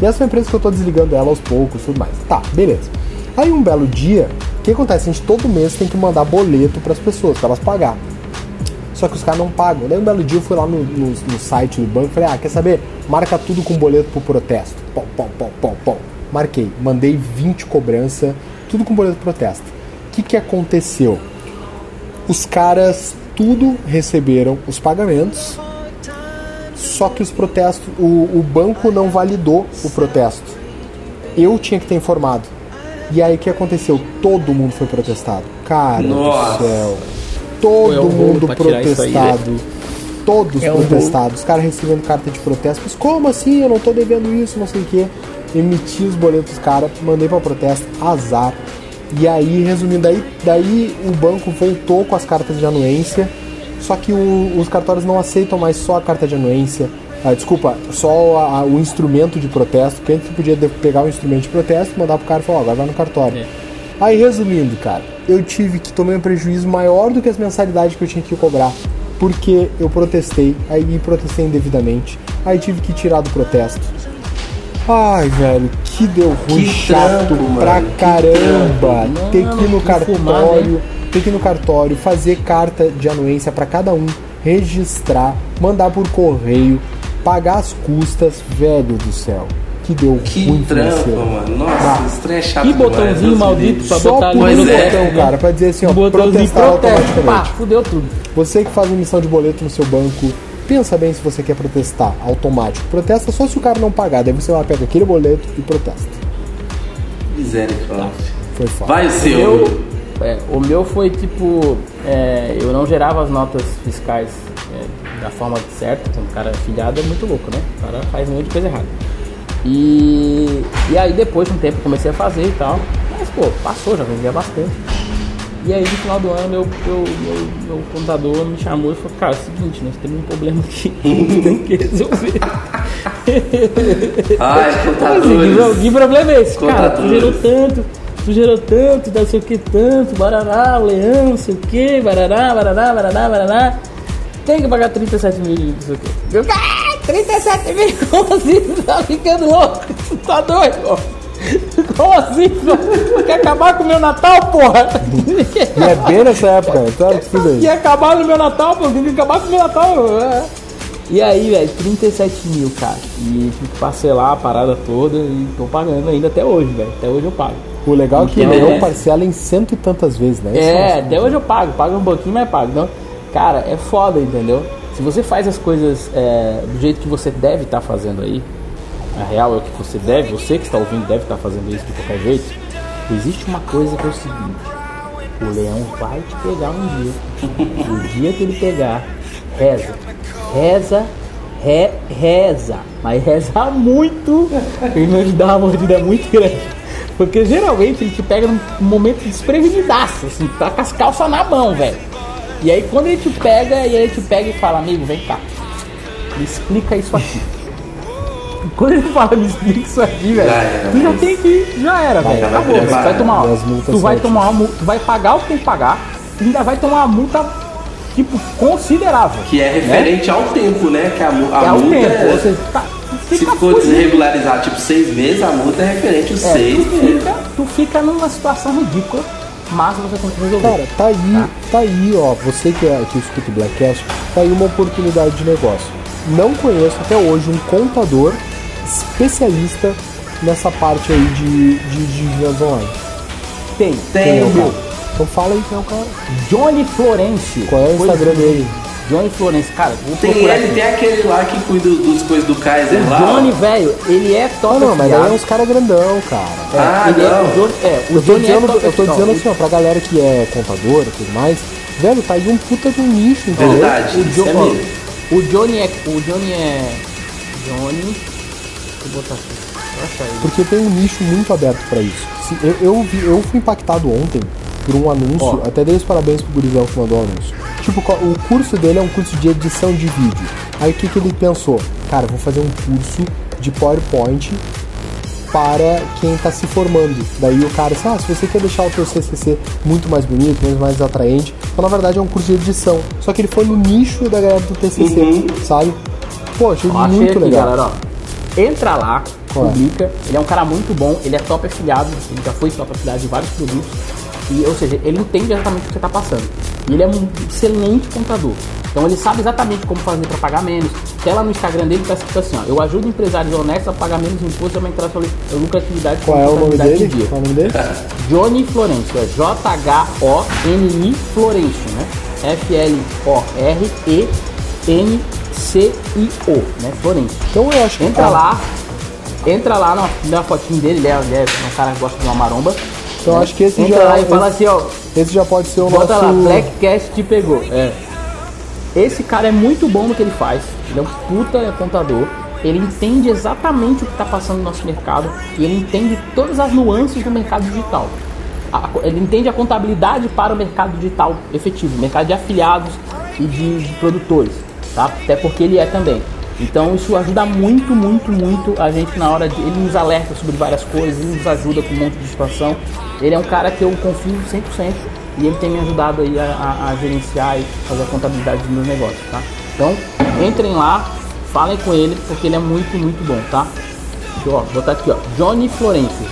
E essa é uma empresa que eu tô desligando ela aos poucos e tudo mais. Tá, beleza. Aí um belo dia, o que acontece? A gente todo mês tem que mandar boleto para as pessoas, para elas pagar. Só que os caras não pagam. Daí um belo dia eu fui lá no, no, no site do banco e falei, ah, quer saber? Marca tudo com boleto pro protesto. Pom, pom, pom, pom, pom. Marquei. Mandei 20 cobrança, tudo com boleto pro protesto. O que, que aconteceu? Os caras tudo receberam os pagamentos, só que os protestos, o, o banco não validou o protesto. Eu tinha que ter informado. E aí o que aconteceu? Todo mundo foi protestado. Cara Nossa. do céu. Todo é mundo pra aí, protestado. Todos É um protestados. Os caras recebendo carta de protesto. Mas como assim? Eu não tô devendo isso, não sei o quê. Emiti os boletos dos caras, mandei para protesto, azar. E aí, resumindo, daí, daí o banco voltou com as cartas de anuência. Só que o- os cartórios não aceitam mais só a carta de anuência. Ah, desculpa, só a- a- o instrumento de protesto. Porque antes você podia pegar o instrumento de protesto, mandar pro cara e falar, ó, agora vai no cartório. É. Aí, resumindo, cara, eu tive que tomar um prejuízo maior do que as mensalidades que eu tinha que cobrar. Porque eu protestei, aí protestei indevidamente, aí tive que tirar do protesto. Ai, velho, que deu ruim, Que chato trampo, mano, pra que caramba. trampo. Ter que ir no Mano, que cartório, ter que ir no cartório, fazer carta de anuência pra cada um, registrar, mandar por correio, pagar as custas, velho do céu. Que deu Que ruim trampo, financeiro. mano. Nossa, esse trem é chato Que botãozinho maldito pra livre. Só botar por no é. botão, cara, pra dizer assim, ó, Um protestar proteste. Pá, automaticamente. fudeu tudo. Você que faz emissão de boleto no seu banco, pensa bem se você quer protestar automático. Protesta só se o cara não pagar, daí você vai pegar aquele boleto e protesta. Misericórdia. Foi foda. Vai o seu. Eu, é, o meu foi tipo, é, eu não gerava as notas fiscais é, da forma certa, quando o cara é filiado é muito louco, né? O cara faz um monte de coisa errada. E, e aí depois de um tempo comecei a fazer e tal. Mas pô, passou, já vendia bastante. E aí no final do ano meu, meu, meu, meu contador me chamou e falou, cara, é o seguinte, nós temos um problema aqui, (laughs) tem que resolver. (laughs) Ai, Assim, que, contadores. que problema é esse? Cara, tu Contadores. gerou tanto, tu gerou tanto, não sei o que tanto, barará, leão, não sei o que, barará, barará, barará, barará. Tem que pagar 37 mil, não sei o que. Eu, ah, 37 mil, (laughs) como assim? Tu tá ficando louco? Tu tá doido? ó? Como assim? Tu quer acabar com o meu Natal, porra? (laughs) E é bem nessa época, então tudo aí. Ia acabar no meu Natal, pô, tem que acabar com o meu Natal. é. E aí, velho, 37 mil, cara. E que parcelar a parada toda e tô pagando ainda até hoje, velho. Até hoje eu pago. O legal é que Então, eu é. parcela em cento e tantas vezes, né? Esse É, o- até hoje eu pago, pago um pouquinho, mas pago. Então, cara, é foda, entendeu? Se você faz as coisas é, do jeito que você deve estar fazendo aí, a real é o que você deve, você que está ouvindo deve estar fazendo isso de qualquer jeito. Existe uma coisa que é o seguinte: o leão vai te pegar um dia. O dia que ele pegar, reza. Reza, re, reza. Mas reza muito e não te dá uma mordida muito grande. Porque geralmente ele te pega num momento desprevenidaço, assim, tá com as calças na mão, velho. E aí quando ele te pega, e ele te pega e fala, amigo, vem cá. Me explica isso aqui. Quando ele fala, me explica isso aqui, velho, tu já tem que. Já era, velho. Acabou, velho. Tu vai tomar. Tu vai tomar uma multa, tu vai pagar o que tem que pagar, e ainda vai tomar uma multa, tipo, considerável. Que é referente ao tempo, né? Que a, a É o multa tempo. é- seja, tá, Se for desregularizar tipo seis meses, a multa é referente aos É, seis tu, fica, tu fica numa situação ridícula, mas você que resolver. Cara, tá aí, tá aí, ó. Você que, é, que escuta o Blackcast, tá aí uma oportunidade de negócio. Não conheço até hoje um contador especialista nessa parte aí de, de, de vendas online. tem, Tem, Quem é o cara? Então fala aí quem é o cara. Johnny Florencio. Qual é o Instagram dele? Johnny Florencio, cara, vou Tem procurar ele, aqui. tem aquele lá que cuida dos coisas do Kaiser O lá. Johnny, velho, ele é top Ah, não, mas aí afiliado. é uns caras grandão, cara. É, Ah, ele é, não. o Johnny, é, o Eu Johnny é dizendo, top eu tô dizendo assim, ó, pra galera que é contadora e tudo mais, velho, tá aí um puta de um nicho, entendeu? Verdade. O, Jo- é o Johnny é. O Johnny é. Johnny. Deixa eu botar aqui. Ele. Porque tem um nicho muito aberto pra isso. Eu, eu, eu fui impactado ontem por um anúncio, Ó. até dei os parabéns pro gurizão que mandou o anúncio. Tipo, o curso dele é um curso de edição de vídeo. Aí o que, que ele pensou? Cara, vou fazer um curso de PowerPoint para quem tá se formando. Daí o cara disse, ah, se você quer deixar o teu CCC muito mais bonito, muito mais atraente, então na verdade é um curso de edição. Só que ele foi no nicho da galera do TCC, Uhum. sabe? Pô, achei achei muito aqui, legal. galera, ó. Entra lá, Qual é? publica. Ele é um cara muito bom, ele é top afiliado, ele já foi top afiliado de vários produtos. E, ou seja, ele entende exatamente o que você está passando. E ele é um excelente contador. Então ele sabe exatamente como fazer para pagar menos. Até lá no Instagram dele tá escrito assim, ó. Eu ajudo empresários honestos a pagar menos imposto e aumentar a sua lucratividade Qual é o nome dele? dia. Qual é o nome dele? (laughs) Johnny Florencio, é J-H-O-N-I Florencio, né? F-L-O-R-E-N-C-I-O, né? Florencio. Então eu acho que. Entra ah, lá, entra lá na, na fotinho dele, ele é, ele é um cara que gosta de uma maromba. Então acho que esse Entra já. lá e fala esse, assim, ó, esse já pode ser o bota nosso. lá, Blackcast te pegou. É. Esse cara é muito bom no que ele faz, ele é um puta contador, ele entende exatamente o que está passando no nosso mercado e ele entende todas as nuances do mercado digital. Ele entende a contabilidade para o mercado digital efetivo, mercado de afiliados e de, de produtores, tá? Até porque ele é também. Então isso ajuda muito, muito, muito a gente na hora de. Ele nos alerta sobre várias coisas, ele nos ajuda com um monte de situação. Ele é um cara que eu confio 100% e ele tem me ajudado aí a, a- a gerenciar e fazer a contabilidade dos meus negócios, tá? Então entrem lá, falem com ele porque ele é muito, muito bom, tá? Deixa eu ó, botar aqui, ó. Johnny Florencio.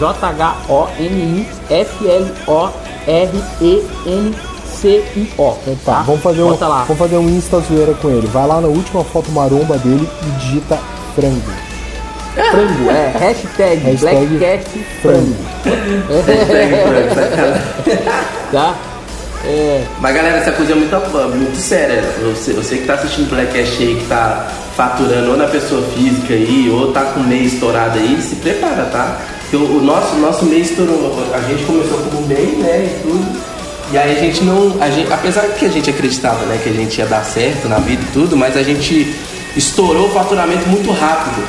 J-H-O-N-I-F-L-O-R-E-N-C-I-O. Tá, vamos fazer, um, lá. vamos fazer um Insta zoeira com ele. Vai lá na última foto maromba dele e digita frango. Frango, é. (laughs) Hashtag, Hashtag Blackcast Frango. (laughs) tá? É. Mas galera, essa coisa é muito, muito séria. Você, você que tá assistindo o Blackcast aí, que tá faturando ou na pessoa física aí, ou tá com o mês estourado aí, se prepara, tá? Porque o, o nosso, nosso mês estourou, a gente começou como MEI, né, e tudo. E aí a gente não. A gente, apesar que a gente acreditava né, que a gente ia dar certo na vida e tudo, mas a gente estourou o faturamento muito rápido.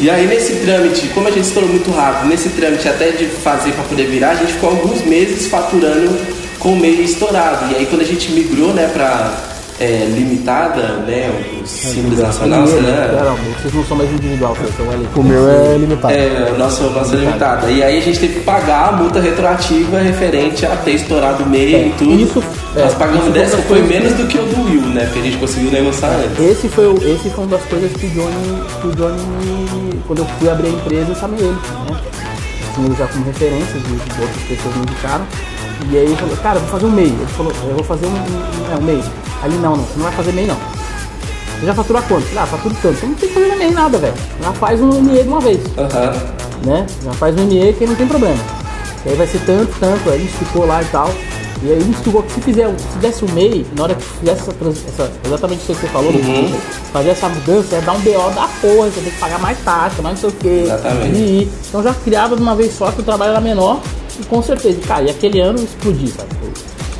E aí nesse trâmite, como a gente estourou muito rápido, nesse trâmite até de fazer para poder virar, a gente ficou alguns meses faturando com o meio estourado. E aí quando a gente migrou, né, para limitada, né, o simples nacional, você, né, Não, vocês não são mais individual, vocês são ali. O meu é limitado. é, o nosso, nosso limitada. E aí a gente teve que pagar a multa retroativa referente a ter estourado o meio É, e tudo. isso- Nós é, pagamos isso dessa, foi menos do que o do Will, né? Porque a gente conseguiu negociar antes. Esse foi, o, esse foi uma das coisas que o Johnny, que o Johnny quando eu fui abrir a empresa, eu chamei ele, né? Ele já como referência, de, de outras pessoas me indicaram. E aí ele falou, cara, vou fazer um MEI. Ele falou, eu vou fazer um, um, é, um MEI. Ali não, não, você não vai fazer MEI não. Você já fatura quanto? Ah, fatura tanto. Então não tem que fazer MEI nada, velho. Já faz um ME de uma vez Aham. né? Já faz um ME que não tem problema. E aí vai ser tanto, tanto, aí ficou lá e tal. E aí instigou que se fizer, se desse o MEI, na hora que fizesse essa, trans- essa- exatamente isso que você falou, Uhum. fazer essa mudança, ia dar um BO da porra, você tem que pagar mais taxa, mais não sei o quê. Exatamente. E, então já criava de uma vez só que o trabalho era menor e com certeza, cara, e aquele ano explodiu, sabe?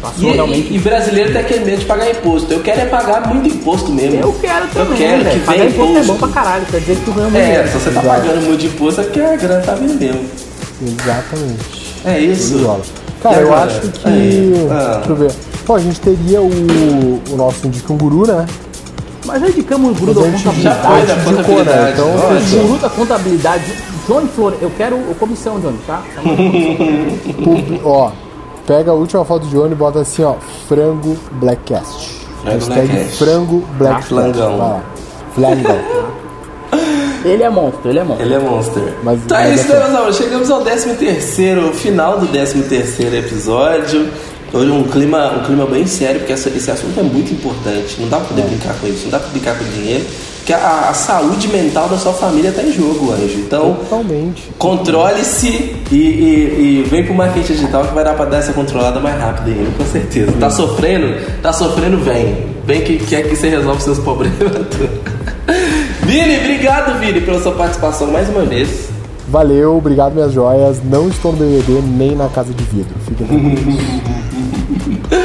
Passou E, realmente. e, e brasileiro tem aquele medo de pagar imposto. Eu quero é pagar muito imposto mesmo. eu quero também, Eu quero que Pagar venha imposto é bom imposto. pra caralho, quer dizer que tu ganha muito É, dinheiro. se você tá Exato. pagando muito de imposto é porque a grana tá vindo mesmo. Exatamente. É isso. De. Cara, eu acho que. Aí, ah. Deixa eu ver. Pô, a gente teria o, o nosso Indica um Guru, né? Mas já indicamos o guru da Mas a gente contabilidade. Já foi da contabilidade. Então. O guru da contabilidade. Johnny Flores, eu quero o comissão, Johnny, tá? (laughs) Pub- ó, pega a última foto de Johnny e bota assim, ó, frango blackcast. Frango Hashtag Blackcast. frango blackcast. lá. Flangão. (laughs) Ele é monstro, ele é monstro. Ele é monster. Mas- então mas é isso, meus amores. Chegamos ao 13 terceiro, final do 13 terceiro episódio. Hoje um clima, um clima bem sério, porque essa- esse assunto é muito importante. Não dá pra poder brincar com isso, não dá pra brincar com dinheiro. Porque a, a saúde mental da sua família tá em jogo, Anjo. Então, Totalmente. controle-se e, e- e vem pro marketing digital que vai dar pra dar essa controlada mais rápido aí, com certeza. Tá sofrendo? Tá sofrendo, vem. Vem que quer que você resolve seus problemas. (laughs) Vini, obrigado, Vini, pela sua participação mais uma vez. Valeu, obrigado minhas joias. Não estou no BBB nem na casa de vidro. Fiquem tranquilos. (laughs)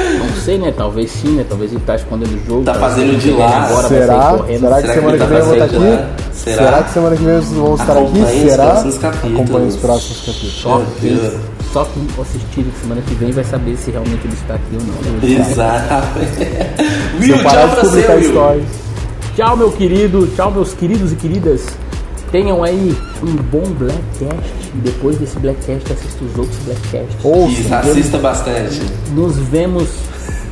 Sei, né? Talvez sim, né? Talvez ele tá escondendo o jogo. Tá talvez fazendo de lá. Agora vai Será? correndo. Será que Será que semana que tá vem eu vou estar aqui? Será? Será que semana que vem vocês vão estar aqui? Acompanhe Será? Acompanhe os próximos capítulos. Só quem, Deus. só assistir semana que vem vai saber se realmente ele está aqui ou não. Exato. (laughs) Se Will, eu parar tchau de pra você, publicar Will. stories. Tchau, meu querido. Tchau, meus queridos e queridas. Tenham aí um bom Blackcast. Depois desse Blackcast, assista os outros Blackcasts. Isso, Ouça. assista bastante. Nos vemos.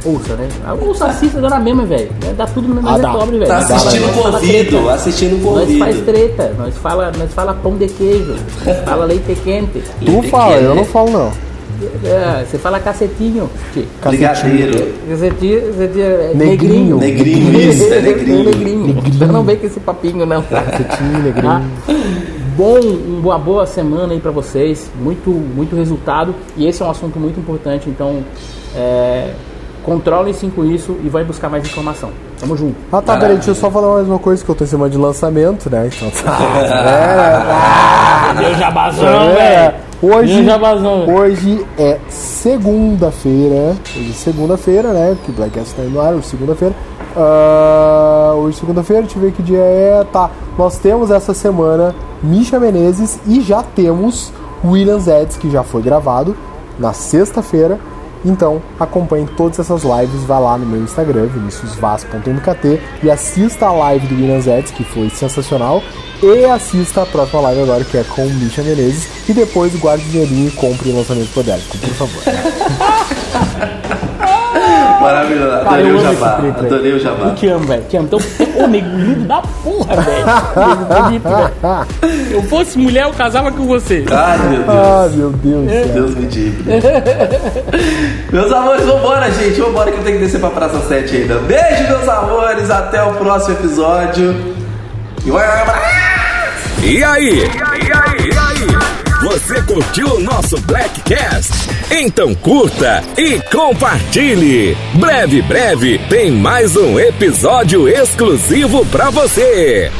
Ouça, né? Ah, Ouça, assista, dá na mesma, velho. Dá tudo no mesmo Ah, dá. cobre, velho. Tá assistindo treta. assistindo com Nós faz treta, nós fala, nós fala pão de queijo, fala leite quente, Tu fala, eu não falo não. é, você fala cacetinho. Brigadeiro. Cacetinho, cacetinho, é Negrinho. negrinho. Negrinho, (laughs) isso, é negrinho. negrinho. Então não vem com esse papinho, não. Cacetinho, negrinho. Ah, bom, uma boa semana aí pra vocês, muito, muito resultado e esse é um assunto muito importante, então é, controlem-se com isso e vai buscar mais informação. Tamo junto. Ah tá, peraí, deixa eu só falar mais uma coisa que eu tô em semana de lançamento, né? Então tá. (laughs) Meu jabazão, É, hoje, Meu jabazão. hoje é segunda-feira. Hoje é segunda-feira, né? Que o Blackcast tá indo no ar, hoje é segunda-feira. Ah, hoje é segunda-feira, deixa eu ver que dia é. Tá, nós temos essa semana Misha Menezes e já temos Williams Eds, que já foi gravado na sexta-feira. Então, acompanhe todas essas lives, vá lá no meu Instagram, viniciusvaz.mkt e assista a live do Williams Eds, que foi sensacional, e assista a próxima live agora, que é com o Misha Menezes, e depois guarde o dinheirinho e compre o lançamento podélico, por favor. (laughs) Maravilhoso, Cara, adorei o jabá. Adorei o jabá. Eu te amo, velho. Te amo. Então, ô, nego lindo da porra, velho. Nego bonito, velho. Se eu fosse mulher, eu casava com você. Ai, meu Deus. ah, meu Deus céu. Deus me livre. meus amores, vambora, gente. Vambora que eu tenho que descer pra Praça 7 ainda. Beijo, meus amores. Até o próximo episódio. E aí? E aí? E aí? Você curtiu o nosso Blackcast? Então curta e compartilhe. Breve, breve tem mais um episódio exclusivo pra você.